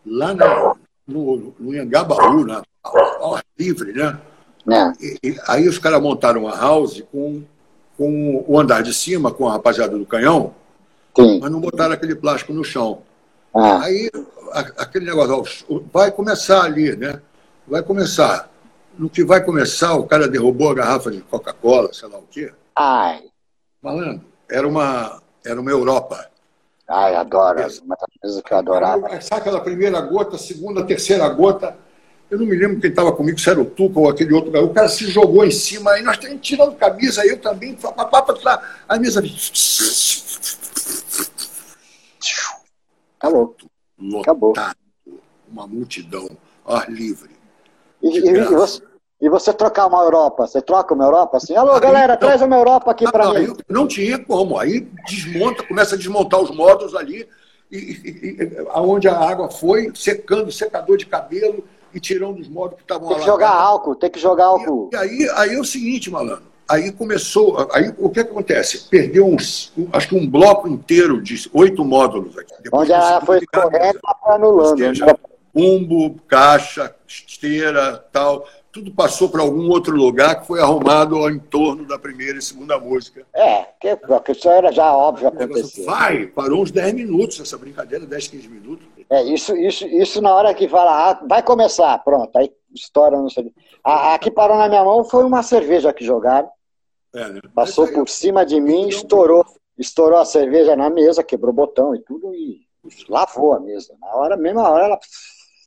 [SPEAKER 2] lá na, no, no Iangabaú, na, ao ar livre, né? É. E, e, aí os caras montaram uma house com, com o andar de cima, com a rapaziada do canhão, Sim. mas não botaram aquele plástico no chão. Ah. Aí aquele negócio, vai começar ali, né? Vai começar. No que vai começar, o cara derrubou a garrafa de Coca-Cola, sei lá o quê.
[SPEAKER 1] Ai.
[SPEAKER 2] Malandro, era uma, era uma Europa.
[SPEAKER 1] Ai, adoro. Uma das coisas que eu adorava.
[SPEAKER 2] Sabe aquela primeira gota, segunda, terceira gota, Eu não me lembro quem estava comigo, se era o Tuca ou aquele outro garoto. O cara se jogou em cima, aí nós temos tirando camisa, eu também, a mesa.
[SPEAKER 1] Acabou. Acabou.
[SPEAKER 2] Uma multidão, ar livre.
[SPEAKER 1] E, e, e, você, e, você, trocar uma Europa? Você troca uma Europa assim? Alô, aí, galera, não, traz uma Europa aqui para mim.
[SPEAKER 2] Não tinha como. Aí desmonta, começa a desmontar os módulos ali, e, e, aonde a água foi, secando, secador de cabelo e tirando os módulos que estavam
[SPEAKER 1] lá. Tem que jogar álcool, tem que jogar álcool.
[SPEAKER 2] E, aí, aí é o seguinte, malandro. Aí começou. Aí o que, acontece? Perdeu uns, acho que um bloco inteiro de oito módulos aqui.
[SPEAKER 1] Depois Onde ela foi correta, anulando. Seja?
[SPEAKER 2] Umbo, caixa, esteira, tal. Tudo passou para algum outro lugar que foi arrumado ao entorno da primeira e segunda música.
[SPEAKER 1] É, que, que isso era já óbvio acontecer.
[SPEAKER 2] Vai, parou uns 10 minutos essa brincadeira, 10, 15 minutos.
[SPEAKER 1] É, isso, isso, isso na hora que fala, ah, vai começar, pronto, aí estoura, não sei. A, a que parou na minha mão foi uma cerveja que jogaram. É, né? Passou aí, por cima de mim, estourou, estourou a cerveja na mesa, quebrou o botão e tudo, e lavou a mesa. Na hora, mesma hora, ela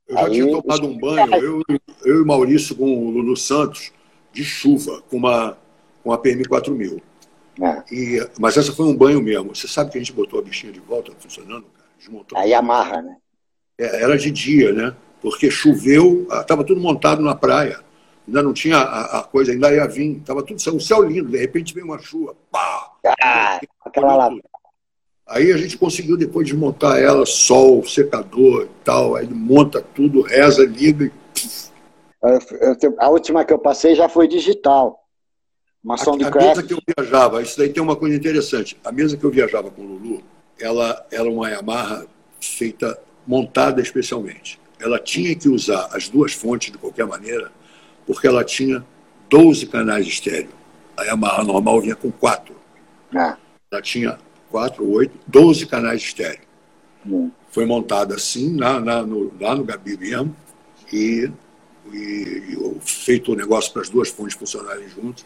[SPEAKER 2] eu já Aí, tinha tomado um banho, eu, eu e Maurício com o Lulu Santos, de chuva, com uma, com a PM 4000. É. E, mas essa foi um banho mesmo. Você sabe que a gente botou a bichinha de volta funcionando, cara?
[SPEAKER 1] Desmontou. Aí amarra, né?
[SPEAKER 2] É, era de dia, né? Porque choveu, estava tudo montado na praia. Ainda não tinha a, a coisa, ainda ia vir. Estava tudo um céu lindo, de repente veio uma chuva. Pá!
[SPEAKER 1] Ah, aquela lá.
[SPEAKER 2] Aí a gente conseguiu depois desmontar ela, sol, secador e tal. Aí monta tudo, reza, liga e.
[SPEAKER 1] A última que eu passei já foi digital.
[SPEAKER 2] Uma a, a mesa que eu viajava, isso daí tem uma coisa interessante. A mesa que eu viajava com o Lulu, ela era uma Yamaha feita, montada especialmente. Ela tinha que usar as duas fontes de qualquer maneira, porque ela tinha 12 canais estéreo. A Yamaha normal vinha com quatro. Ah. Ela tinha 4, 8, 12 canais estéreo. Hum. Foi montada assim, lá, lá, no, lá no Gabi mesmo, e, e, e feito o negócio para as duas fontes funcionarem juntas.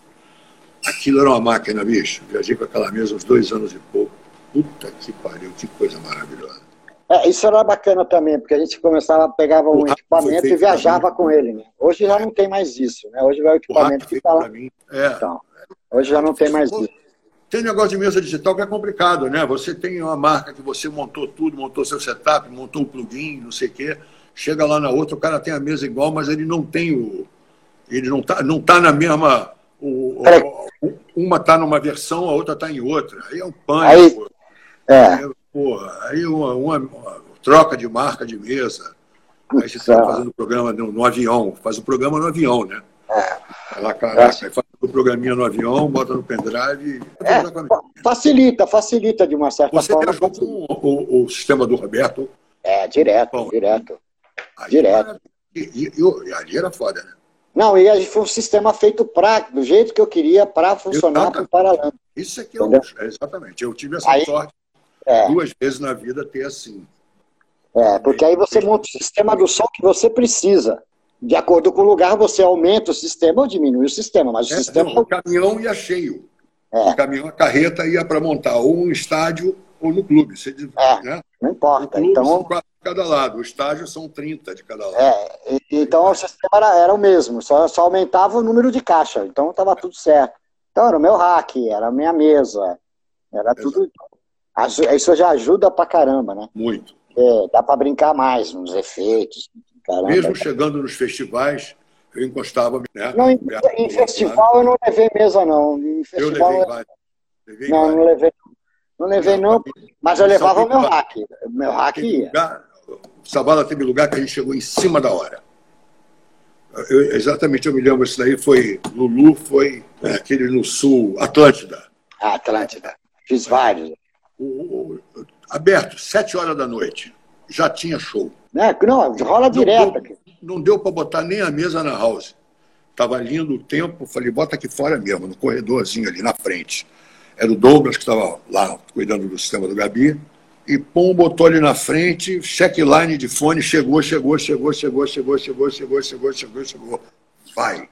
[SPEAKER 2] Aquilo era uma máquina, bicho. Viajei com aquela mesa uns dois anos e pouco. Puta que pariu, que coisa maravilhosa.
[SPEAKER 1] É, isso era bacana também, porque a gente começava, pegava um equipamento e viajava com ele. Né? Hoje já não tem mais isso, né? Hoje vai o equipamento o que está lá. É. Então, hoje já não tem mais isso.
[SPEAKER 2] Tem negócio de mesa digital que é complicado, né? Você tem uma marca que você montou tudo, montou seu setup, montou o plugin, não sei o quê. Chega lá na outra, o cara tem a mesa igual, mas ele não tem o. Ele não está não tá na mesma. O, o, uma está numa versão, a outra está em outra. Aí é um pânico. Aí, é. Aí, porra, aí uma, uma, uma, troca de marca de mesa. Aí você está fazendo o programa no, no, avião, faz o programa no avião, né? É. Lá, caraca, faz o programinha no avião, bota no pendrive.
[SPEAKER 1] É, facilita, facilita de uma certa
[SPEAKER 2] Você forma. Você viajou com o, o, sistema do Roberto?
[SPEAKER 1] É, direto, Bom, direto. direto.
[SPEAKER 2] e, e, e, ali era foda, né?
[SPEAKER 1] Não, e foi um sistema feito pra, do jeito que eu queria para funcionar para o Paralama.
[SPEAKER 2] Isso aqui é, um, é exatamente. Eu tive essa aí, sorte é. duas vezes na vida ter assim.
[SPEAKER 1] É, porque aí você monta o sistema do som que você precisa. De acordo com o lugar, você aumenta o sistema ou diminui o sistema, mas o é, sistema. Não,
[SPEAKER 2] o caminhão ia cheio. É. O caminhão, a carreta ia para montar ou um estádio ou no clube. Você,
[SPEAKER 1] é, né? Não importa. então...
[SPEAKER 2] são quatro de cada lado, o estádio são 30 de cada lado.
[SPEAKER 1] É, então o sistema era, era o mesmo, só, só aumentava o número de caixa, então estava tudo certo. Então era o meu rack, era a minha mesa, era tudo. Isso já ajuda pra caramba, né?
[SPEAKER 2] Muito.
[SPEAKER 1] É, dá para brincar mais nos efeitos,
[SPEAKER 2] Caramba. Mesmo chegando nos festivais, eu encostava. Né,
[SPEAKER 1] não, em, em festival eu não levei mesa, não. Em festival, eu levei vários. Levei não, vários. não levei. Não levei, não, mas eu levava o meu hack. Meu hack ia.
[SPEAKER 2] Lugar, Sabala teve lugar que a gente chegou em cima da hora. Eu, exatamente, eu me lembro, isso daí foi. Lulu foi é, aquele no sul, Atlântida.
[SPEAKER 1] Atlântida. Fiz vários.
[SPEAKER 2] O, o, aberto, sete horas da noite. Já tinha show.
[SPEAKER 1] Né? Não, rola direto.
[SPEAKER 2] Não deu, deu para botar nem a mesa na house. Estava lindo o tempo, falei, bota aqui fora mesmo, no corredorzinho ali na frente. Era o Douglas que estava lá cuidando do sistema do Gabi. E pum, botou ali na frente, checkline de fone, chegou, chegou, chegou, chegou, chegou, chegou, chegou, chegou, chegou, chegou. Vai.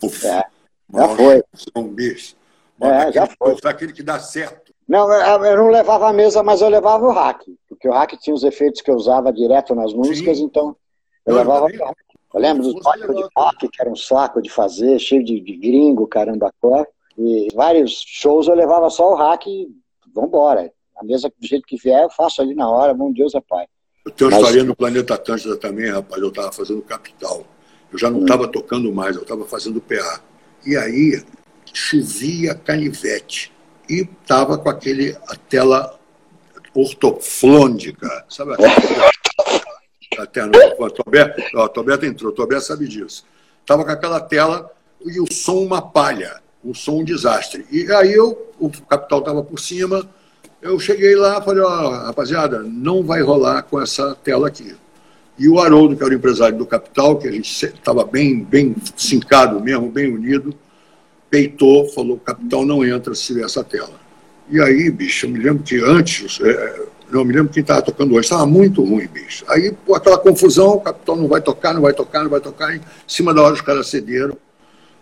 [SPEAKER 1] Puf. É, já foi.
[SPEAKER 2] Um bicho.
[SPEAKER 1] É, já foi.
[SPEAKER 2] Aquele que dá certo.
[SPEAKER 1] Não, eu não levava a mesa, mas eu levava o hack, porque o hack tinha os efeitos que eu usava direto nas músicas, Sim. então eu não, levava eu
[SPEAKER 2] também,
[SPEAKER 1] Eu lembro dos palcos de rock, que era um saco de fazer, cheio de, de gringo, caramba, cor. E vários shows eu levava só o hack e vambora. A mesa do jeito que vier, eu faço ali na hora, bom Deus é pai.
[SPEAKER 2] Eu tenho uma Mas... história no Planeta Atlântida também, rapaz. Eu estava fazendo Capital. Eu já não estava hum. tocando mais, eu estava fazendo PA. E aí chovia canivete. E estava com aquele, a tela ortoflôndica, sabe? Até no, o Tobeto, ó, Tobeto entrou, o Tobeto sabe disso. Estava com aquela tela e o som uma palha, o som um desastre. E aí eu, o capital estava por cima, eu cheguei lá falei, ó, rapaziada, não vai rolar com essa tela aqui. E o Haroldo, que era o empresário do Capital, que a gente estava bem, bem sincado mesmo, bem unido, peitou, falou, Capital não entra se tiver essa tela. E aí, bicho, eu me lembro que antes, é, não me lembro quem estava tocando hoje, estava muito ruim, bicho. Aí, pô, aquela confusão, o Capital não vai tocar, não vai tocar, não vai tocar. Em cima da hora os caras cederam,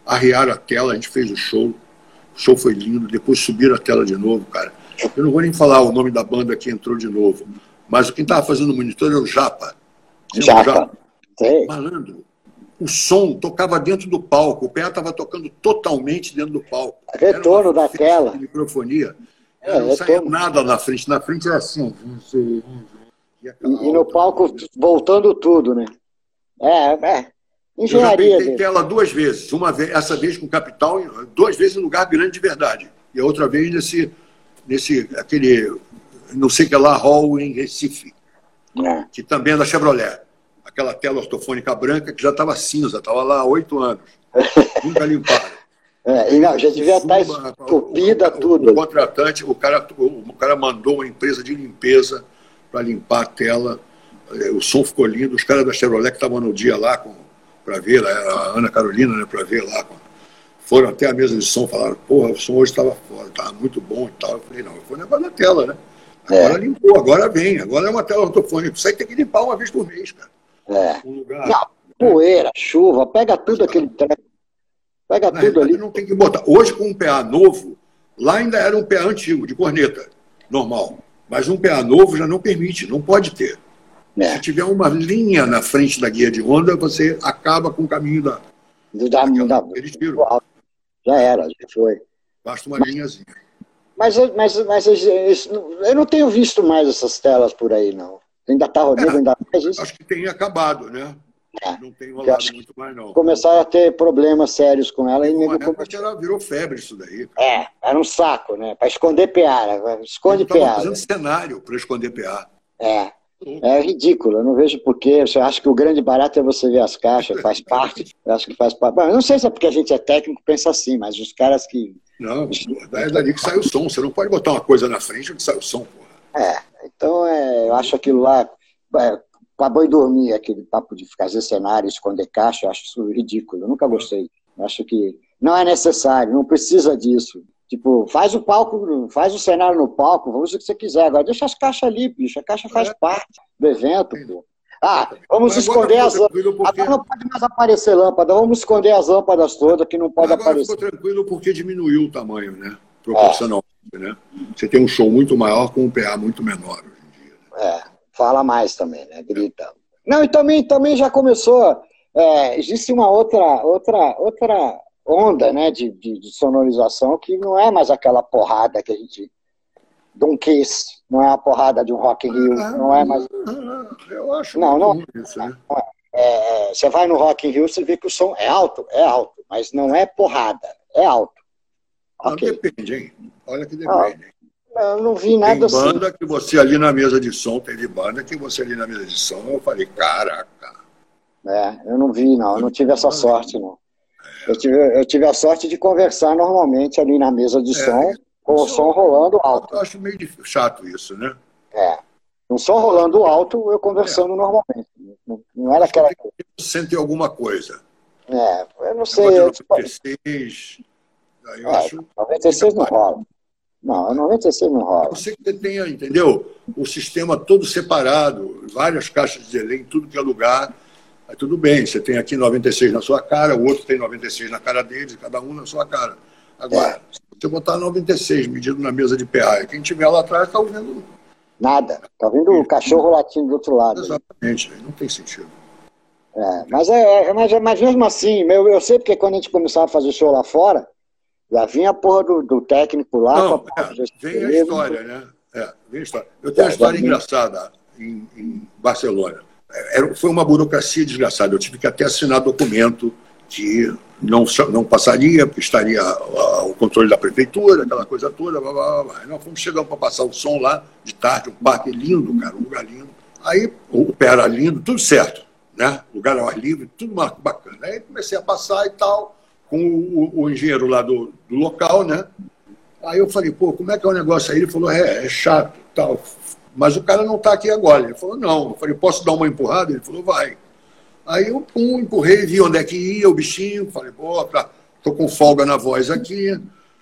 [SPEAKER 2] arriaram a tela, a gente fez o show. O show foi lindo, depois subiram a tela de novo, cara. Eu não vou nem falar o nome da banda que entrou de novo, mas quem estava fazendo o monitor era o Japa.
[SPEAKER 1] Japa. Japa.
[SPEAKER 2] Malandro. O som tocava dentro do palco, o pé estava tocando totalmente dentro do palco.
[SPEAKER 1] Retorno da tela. De
[SPEAKER 2] microfonia. É, não saía nada na frente, na frente era assim.
[SPEAKER 1] E, e no palco voltando tudo, né? É, é. Engenharia.
[SPEAKER 2] Eu já tela duas vezes. Uma vez, essa vez com capital, duas vezes em lugar grande de verdade. E a outra vez nesse, nesse aquele, não sei que lá, hall em Recife. É. Que também é da Chevrolet. Aquela tela ortofônica branca que já estava cinza, estava lá há oito anos. Nunca limparam.
[SPEAKER 1] É, e não, já devia estar esculpida tudo.
[SPEAKER 2] O contratante, o cara, o cara mandou uma empresa de limpeza para limpar a tela. É, o som ficou lindo. Os caras da Chevrolet que estavam no dia lá para ver, a Ana Carolina, né, para ver lá. Foram até a mesa de som, falaram, porra, o som hoje estava fora, estava muito bom e tal. Eu falei, não, foi negócio da tela, né? Agora é. limpou, agora vem, agora é uma tela ortofônica. Isso aí tem que limpar uma vez por mês, cara.
[SPEAKER 1] É. Um lugar. Não, poeira, chuva, pega tudo aquele treco Pega Na tudo ali.
[SPEAKER 2] Não tem que botar. Hoje, com um PA novo, lá ainda era um PA antigo, de corneta, normal. Mas um PA novo já não permite, não pode ter. É. Se tiver uma linha na frente da guia de onda, você acaba com o caminho da.
[SPEAKER 1] da, da, da já era, já foi.
[SPEAKER 2] Basta uma mas, linhazinha.
[SPEAKER 1] Mas, mas, mas eu não tenho visto mais essas telas por aí, não. Ainda está rodando, é, ainda mais isso.
[SPEAKER 2] Acho que tem acabado, né?
[SPEAKER 1] É. Não tem rolado muito mais, não. Começaram a ter problemas sérios com ela. e
[SPEAKER 2] nego começou... ela virou febre isso daí.
[SPEAKER 1] Cara. É, era um saco, né? Para esconder PA. Esconde PA.
[SPEAKER 2] fazendo cenário para esconder PA.
[SPEAKER 1] É. É ridículo, eu não vejo porquê. Você acha que o grande barato é você ver as caixas, faz parte. Eu acho que faz parte. Bom, eu não sei se é porque a gente é técnico pensa assim, mas os caras que.
[SPEAKER 2] Não, é dali que sai o som. Você não pode botar uma coisa na frente onde sai o som, porra.
[SPEAKER 1] É, então é, eu acho aquilo lá. É, para boi dormir, aquele papo de fazer cenário, esconder caixa, eu acho isso ridículo. Eu nunca gostei. Eu acho que não é necessário, não precisa disso. Tipo, faz o palco, faz o cenário no palco, usa o que você quiser. Agora deixa as caixas ali, bicho. A caixa faz é. parte do evento, pô. Ah, vamos esconder as lâmpadas. Agora não pode mais aparecer lâmpada. Vamos esconder as lâmpadas todas que não pode Agora aparecer.
[SPEAKER 2] Ficou tranquilo porque diminuiu o tamanho, né? Proporcionalmente, é. Né? Você tem um show muito maior com um PA muito menor hoje em dia.
[SPEAKER 1] Né? É fala mais também, né? Grita. Não, e também, também já começou. É, existe uma outra, outra, outra onda né, de, de, de, sonorização que não é mais aquela porrada que a gente. Don't Kiss, não é a porrada de um Rock in Rio, não é mais.
[SPEAKER 2] Eu acho não, não, isso, né?
[SPEAKER 1] não é. É, você vai no Rock in Rio, você vê que o som é alto, é alto, mas não é porrada, é alto.
[SPEAKER 2] Não, okay. depende, hein? Olha que depende.
[SPEAKER 1] Eu não vi nada
[SPEAKER 2] tem assim. banda assim. que você ali na mesa de som, teve banda que você ali na mesa de som, eu falei, caraca.
[SPEAKER 1] É, eu não vi, não, eu não tive essa sorte, não. É. Eu, tive, eu tive a sorte de conversar normalmente ali na mesa de é, som, com o som rolando alto.
[SPEAKER 2] Eu acho meio chato isso, né?
[SPEAKER 1] É. Um som rolando alto, eu conversando é. normalmente. Não, não era aquela coisa.
[SPEAKER 2] Sente alguma coisa.
[SPEAKER 1] É, eu não sei. Eu,
[SPEAKER 2] 96, aí eu é, acho.
[SPEAKER 1] 96 não rola. Não, 96 não rola.
[SPEAKER 2] Você que tenha, entendeu? O sistema todo separado, várias caixas de delay em tudo que é lugar. Aí tudo bem, você tem aqui 96 na sua cara, o outro tem 96 na cara deles, cada um na sua cara. Agora, é. se você botar 96 medido na mesa de PA, quem tiver lá atrás está ouvindo.
[SPEAKER 1] Nada. Está ouvindo o cachorro latindo do outro lado.
[SPEAKER 2] Exatamente, não tem sentido.
[SPEAKER 1] É, mas, é, é, mas, mas mesmo assim, meu, eu sei porque quando a gente começava a fazer show lá fora, já vinha a porra do, do técnico lá.
[SPEAKER 2] Não, é, vem a história, né? É, vem a história. Eu tenho uma história engraçada em, em Barcelona. É, era, foi uma burocracia desgraçada. Eu tive que até assinar documento que não, não passaria, porque estaria o controle da prefeitura, aquela coisa toda. Blá, blá, blá. Nós fomos chegando para passar o som lá de tarde, um parque lindo, cara, um lugar lindo. Aí o pé era lindo, tudo certo, né? Lugar ao ar livre, tudo bacana. Aí comecei a passar e tal, com o, o engenheiro lá do, do, local, né? Aí eu falei, pô, como é que é o negócio aí? Ele falou, é, é chato, tal. Mas o cara não está aqui agora. Ele falou, não. Eu falei, posso dar uma empurrada? Ele falou, vai. Aí eu pum, empurrei, vi onde é que ia o bichinho. Falei, pô, tá, tô com folga na voz aqui,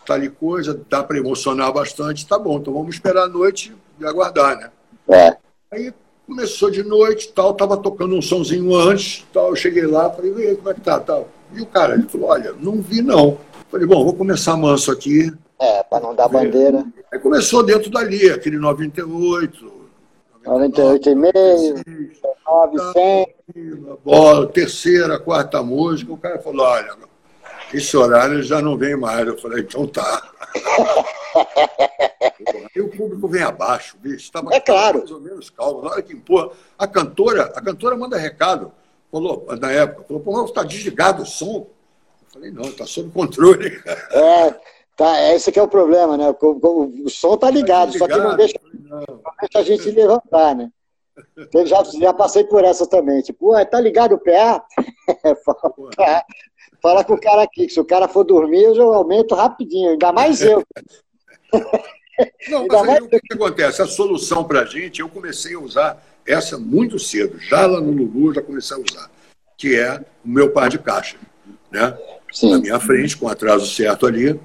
[SPEAKER 2] tá ali coisa, dá para emocionar bastante. Tá bom, então vamos esperar a noite e aguardar, né?
[SPEAKER 1] É.
[SPEAKER 2] Aí Começou de noite, tal, tava tocando um sonzinho antes, tal. Eu cheguei lá, falei, e aí, como é que tá, tal? E o cara, ele falou, olha, não vi não. Falei, bom, vou começar manso aqui.
[SPEAKER 1] É, para não dar bandeira.
[SPEAKER 2] Aí começou dentro dali, aquele 98,
[SPEAKER 1] 98 e meio, 9, 100.
[SPEAKER 2] Bola, terceira, quarta música, o cara falou, olha, esse horário já não vem mais. Eu falei, então tá. e o público vem abaixo, bicho. Tava
[SPEAKER 1] é claro.
[SPEAKER 2] Mais ou menos calmo. Na hora que empurra, a cantora, a cantora manda recado. Falou, na época, falou, pô, está desligado o som. Eu falei, não, está sob controle.
[SPEAKER 1] É, tá, esse que é o problema, né? O, o, o som tá ligado, tá só que não deixa, não. não deixa a gente levantar, né? Eu já, já passei por essa também. Tipo, ué, tá ligado o PA? fala, fala com o cara aqui, que se o cara for dormir, eu já aumento rapidinho, ainda mais eu.
[SPEAKER 2] Não, mas aí, o que, que, acontece? A solução para a gente, eu comecei a usar essa muito cedo, já lá no Lulu, já comecei a usar, que é o meu par de caixa. Né? Na minha frente, com atraso certo ali.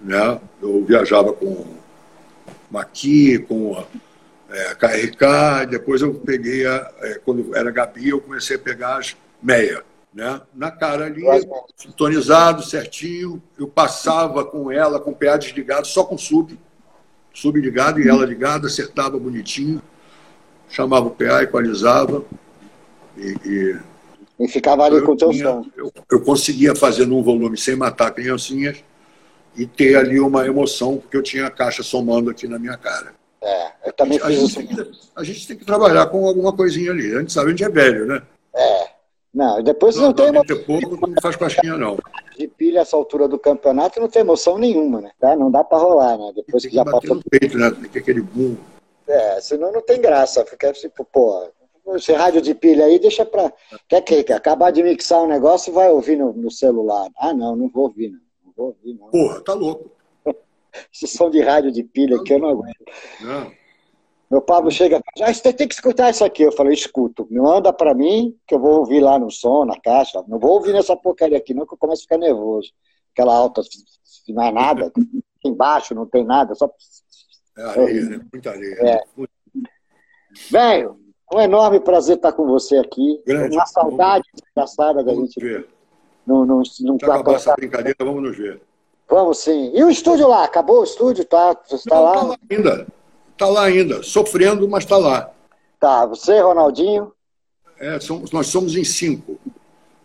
[SPEAKER 2] Né? Eu viajava com Maqui, com é, KRK, depois eu peguei, a, é, quando era Gabi, eu comecei a pegar as meia. Né? Na cara ali, sintonizado, certinho, eu passava com ela, com o PA desligado, só com sub, sub ligado e ela ligada, acertava bonitinho, chamava o PA, equalizava e,
[SPEAKER 1] e e ficava ali com o teu som.
[SPEAKER 2] Eu, eu, conseguia fazer num volume sem matar criancinhas e ter ali uma emoção, porque eu tinha a caixa somando aqui na minha cara.
[SPEAKER 1] É, eu também a fiz
[SPEAKER 2] isso. A gente tem que trabalhar com alguma coisinha ali. A gente sabe, a gente é velho, né?
[SPEAKER 1] É. Não, depois não, não tem
[SPEAKER 2] emoção. pouco, não faz caixinha, não.
[SPEAKER 1] De pilha essa altura do campeonato não tem emoção nenhuma, né? Tá? Não dá para rolar, né? Depois que já passou.
[SPEAKER 2] no peito, né? Tem que aquele boom.
[SPEAKER 1] É, senão não tem graça. Fica tipo, pô, esse rádio de pilha aí, deixa pra. Quer que acabar de mixar um negócio e vai ouvir no, no, celular? Ah, não, não vou ouvir, não. Não vou ouvir, não.
[SPEAKER 2] Porra, tá louco.
[SPEAKER 1] Esse som de rádio de pilha tá que eu não aguento. Não. Meu Pablo chega e fala, ah, você tem que escutar isso aqui. Eu falei, escuto. Me manda para mim, que eu vou ouvir lá no som, na caixa. Não vou ouvir nessa porcaria aqui, não, que eu começo a ficar nervoso. Aquela alta, não é nada, embaixo não tem nada, só.
[SPEAKER 2] É areia, né? Muita areia. É.
[SPEAKER 1] Velho, é um enorme prazer estar com você aqui. Grande, Uma saudade desgraçada da gente.
[SPEAKER 2] Ver.
[SPEAKER 1] Não, não, não
[SPEAKER 2] Já acabou essa brincadeira, vamos nos ver.
[SPEAKER 1] Vamos sim. E o estúdio lá? Acabou o estúdio? Tá, você está lá? Está lá
[SPEAKER 2] ainda. Está lá ainda. Sofrendo, mas está lá.
[SPEAKER 1] Tá. Você, Ronaldinho?
[SPEAKER 2] É, somos, nós somos em cinco.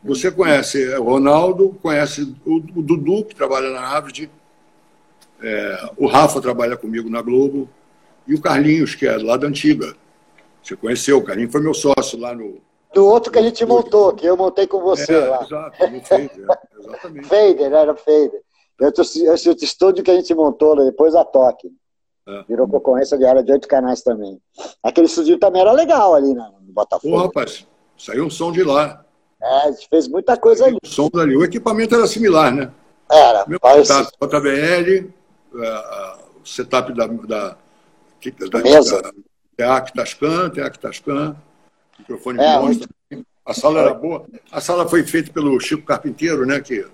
[SPEAKER 2] Você conhece o Ronaldo, conhece o, o Dudu, que trabalha na Harvard, é, o Rafa trabalha comigo na Globo, e o Carlinhos, que é lá da antiga. Você conheceu, o Carlinhos foi meu sócio lá no.
[SPEAKER 1] Do outro que a gente montou, que eu montei com você
[SPEAKER 2] é,
[SPEAKER 1] lá.
[SPEAKER 2] Exato, no Fader, exatamente.
[SPEAKER 1] Fader, era Fader. Esse estúdio que a gente montou depois a Toque. É. Virou concorrência de área de oito canais também. Aquele estúdio também era legal ali né, no Botafogo.
[SPEAKER 2] Pô, rapaz, saiu um som de lá.
[SPEAKER 1] É, a gente fez muita coisa saiu ali.
[SPEAKER 2] O som dali. O equipamento era similar, né?
[SPEAKER 1] Era.
[SPEAKER 2] Meu setup JBL, o setup da, da, da,
[SPEAKER 1] Mesa.
[SPEAKER 2] da TEAC Tascan, TEAC Tascan, microfone é, monstro. A sala era boa. A sala foi feita pelo Chico Carpinteiro, né? Que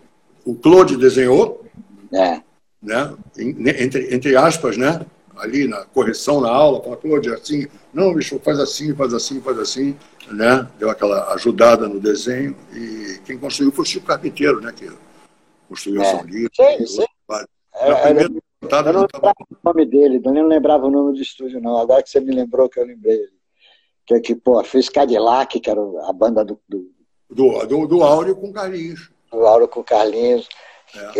[SPEAKER 2] o Claude desenhou.
[SPEAKER 1] É.
[SPEAKER 2] Né? Entre, entre aspas, né? Ali na correção na aula, fala, Claude, assim, não, bicho, faz assim, faz assim, faz assim, né? Deu aquela ajudada no desenho. E quem construiu foi o Chico Carpinteiro, né? Que construiu é. São Livre.
[SPEAKER 1] Sim, sim.
[SPEAKER 2] É, primeira
[SPEAKER 1] eu não lembrava o nome dele, não lembrava o nome do estúdio, não. Agora que você me lembrou que eu lembrei. Que, que pô, fez Cadillac, que era a banda do, do
[SPEAKER 2] Do, do, do Áureo com Carlinhos.
[SPEAKER 1] Do Áureo com Carlinhos. É.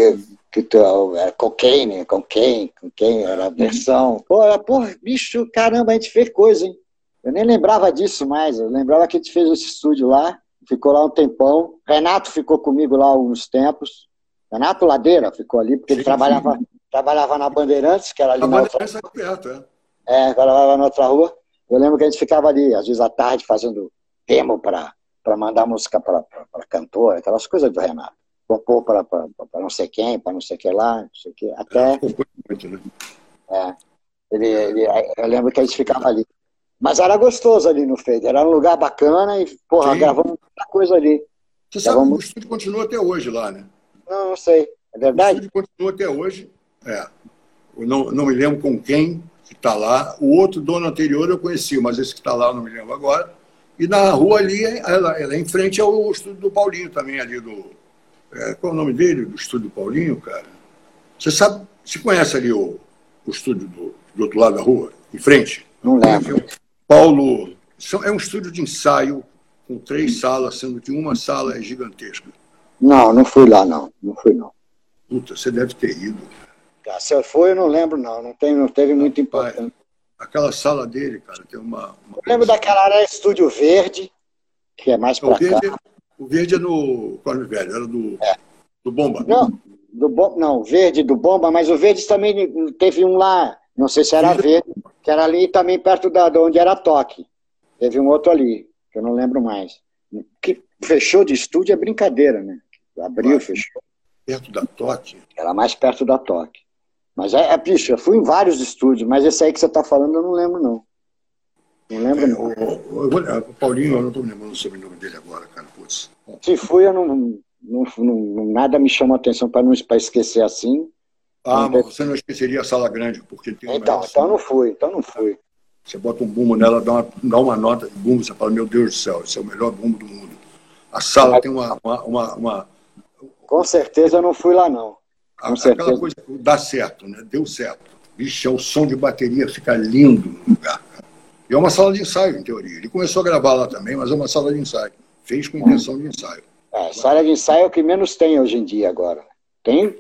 [SPEAKER 1] Que, que era cocaine, com quem, com quem era a versão. Pô, porra, bicho, caramba, a gente fez coisa, hein? Eu nem lembrava disso mais. Eu lembrava que a gente fez esse estúdio lá, ficou lá um tempão. Renato ficou comigo lá uns tempos. Renato Ladeira ficou ali, porque sim, ele trabalhava, trabalhava na Bandeirantes, que era ali a na outra... é perto, é. É, trabalhava na outra rua. Eu lembro que a gente ficava ali, às vezes à tarde, fazendo demo para mandar música para cantor, aquelas coisas do Renato. Compor para não sei quem, para não sei o que lá, não sei o que. Até. Muito, né? É. Ele, ele, eu lembro que a gente ficava ali. Mas era gostoso ali no Fade, era um lugar bacana e, porra, Sim. gravamos muita coisa ali.
[SPEAKER 2] Você sabe que o estúdio continua até hoje lá, né?
[SPEAKER 1] Não, não sei. É verdade? O
[SPEAKER 2] estúdio continua até hoje. É. Eu não, não me lembro com quem, que está lá. O outro dono anterior eu conheci, mas esse que está lá eu não me lembro agora. E na rua ali, ela, ela é em frente ao estúdio do Paulinho também, ali do. É, qual é o nome dele, do estúdio do Paulinho, cara? Você sabe, você conhece ali o, o estúdio do, do outro lado da rua, em frente?
[SPEAKER 1] Não lembro.
[SPEAKER 2] Paulo, é um estúdio de ensaio com três salas, sendo que uma sala é gigantesca.
[SPEAKER 1] Não, não fui lá, não. Não fui, não.
[SPEAKER 2] Puta, você deve ter ido.
[SPEAKER 1] Ah, se eu fui, eu não lembro, não. Não, tem, não teve muito importância.
[SPEAKER 2] Aquela sala dele, cara, tem uma. uma
[SPEAKER 1] eu lembro daquela área Estúdio Verde, que é mais para cá.
[SPEAKER 2] O verde é no Corno Velho, era do, é. do Bomba.
[SPEAKER 1] Não, do bom, não, verde do Bomba, mas o verde também teve um lá, não sei se era verde, que era ali também perto da, de onde era Toque. Teve um outro ali, que eu não lembro mais. Que fechou de estúdio é brincadeira, né? Abriu, fechou.
[SPEAKER 2] Perto da Toque?
[SPEAKER 1] Era mais perto da Toque. Mas é, é bicho, eu fui em vários estúdios, mas esse aí que você está falando eu não lembro, não. Não lembro, é, não.
[SPEAKER 2] O, o, o, Paulinho, eu não estou lembrando o sobrenome dele agora, cara. Putz.
[SPEAKER 1] Se fui, eu não, não, não nada me chamou a atenção para não pra esquecer assim.
[SPEAKER 2] Ah, mas você não esqueceria a sala grande, porque tem
[SPEAKER 1] Então, então não fui, então não fui.
[SPEAKER 2] Você bota um bumbo nela, dá uma, dá uma nota de bumbo, você fala, meu Deus do céu, esse é o melhor bumbo do mundo. A sala tem uma, uma, uma, uma...
[SPEAKER 1] Com certeza eu não fui lá, não.
[SPEAKER 2] Com aquela coisa dá certo, né? Deu certo. Vixe, é o som de bateria fica lindo no lugar. E é uma sala de ensaio, em teoria. Ele começou a gravar lá também, mas é uma sala de ensaio. Fez com intenção de ensaio.
[SPEAKER 1] É, sala de ensaio é o que menos tem hoje em dia agora. Tem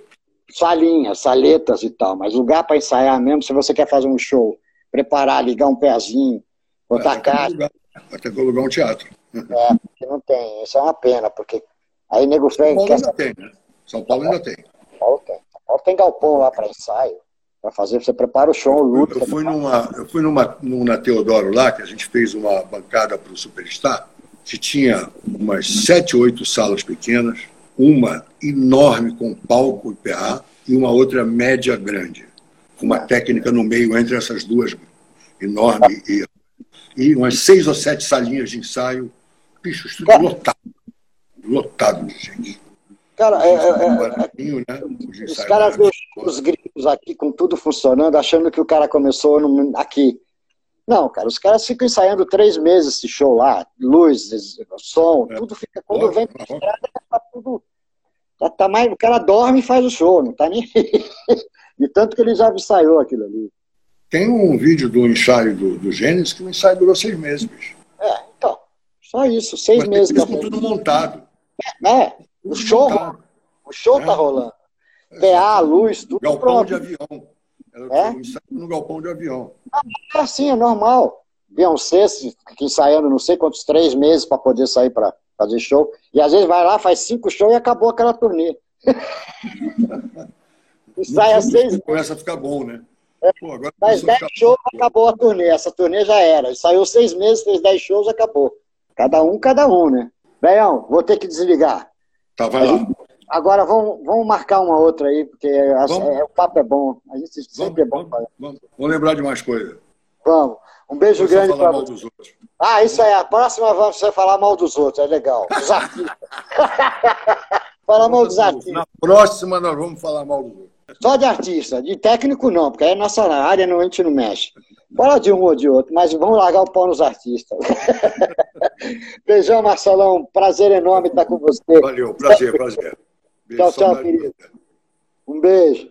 [SPEAKER 1] salinhas, saletas e tal, mas lugar para ensaiar mesmo, se você quer fazer um show, preparar, ligar um pezinho, botar caixa.
[SPEAKER 2] Vai ter que alugar um teatro.
[SPEAKER 1] É, porque não tem. Isso é uma pena, porque aí nego.
[SPEAKER 2] São Paulo ainda tem, né? São Paulo ainda tem.
[SPEAKER 1] Paulo tem. São Paulo tem galpão lá para ensaio, para fazer, você prepara o show, luta.
[SPEAKER 2] Eu fui, numa, eu fui numa, numa Teodoro lá, que a gente fez uma bancada para o Superstar, que tinha umas sete, oito salas pequenas, uma enorme com palco e PA e uma outra média grande, com uma técnica no meio entre essas duas, enorme e, e umas seis ou sete salinhas de ensaio, bicho, tudo lotado, lotado de gente.
[SPEAKER 1] Cara, é, é, é, né? os caras os gringos aqui com tudo funcionando, achando que o cara começou no, aqui. Não, cara, os caras ficam ensaiando três meses esse show lá, luzes, som, é. tudo fica. Quando vem pra estrada, tá tudo. Tá, tá mais, o cara dorme e faz o show, não tá nem. De tanto que ele já ensaiou aquilo ali.
[SPEAKER 2] Tem um vídeo do ensaio do, do Gênesis que o ensaio durou seis meses, bicho.
[SPEAKER 1] É, então. Só isso, seis Mas meses.
[SPEAKER 2] Mas tudo montado.
[SPEAKER 1] É, é o show, o show é. tá rolando. PA, luz, tudo
[SPEAKER 2] galpão pronto. de avião. é? no galpão de avião.
[SPEAKER 1] É assim, é normal. Beyoncé, que ensaiando não sei quantos, três meses para poder sair para fazer show. E às vezes vai lá, faz cinco shows e acabou aquela turnê.
[SPEAKER 2] Ensaia seis Começa a ficar bom, né?
[SPEAKER 1] É. Pô, agora faz dez shows, acabou a turnê. Essa turnê já era. Saiu seis meses, fez dez shows, acabou. Cada um, cada um, né? Beião, vou ter que desligar.
[SPEAKER 2] Tá, vai lá.
[SPEAKER 1] Agora vamos, vamos marcar uma outra aí, porque a, é, o papo é bom. A gente sempre
[SPEAKER 2] vamos,
[SPEAKER 1] é bom.
[SPEAKER 2] Vamos, vamos, lembrar de mais coisas.
[SPEAKER 1] Vamos. Um beijo grande para você. Ah, isso aí. A próxima vamos falar mal dos outros. É legal. Dos artistas. falar mal dos artistas.
[SPEAKER 2] Na próxima nós vamos falar mal dos outros.
[SPEAKER 1] Só de artista. De técnico não, porque é nossa área, não, a gente não mexe. Fala de um ou de outro, mas vamos largar o pau nos artistas. Beijão, Marcelão. Prazer enorme estar com você.
[SPEAKER 2] Valeu, prazer, prazer.
[SPEAKER 1] Beijo, tchau, tchau, querido. Um beijo.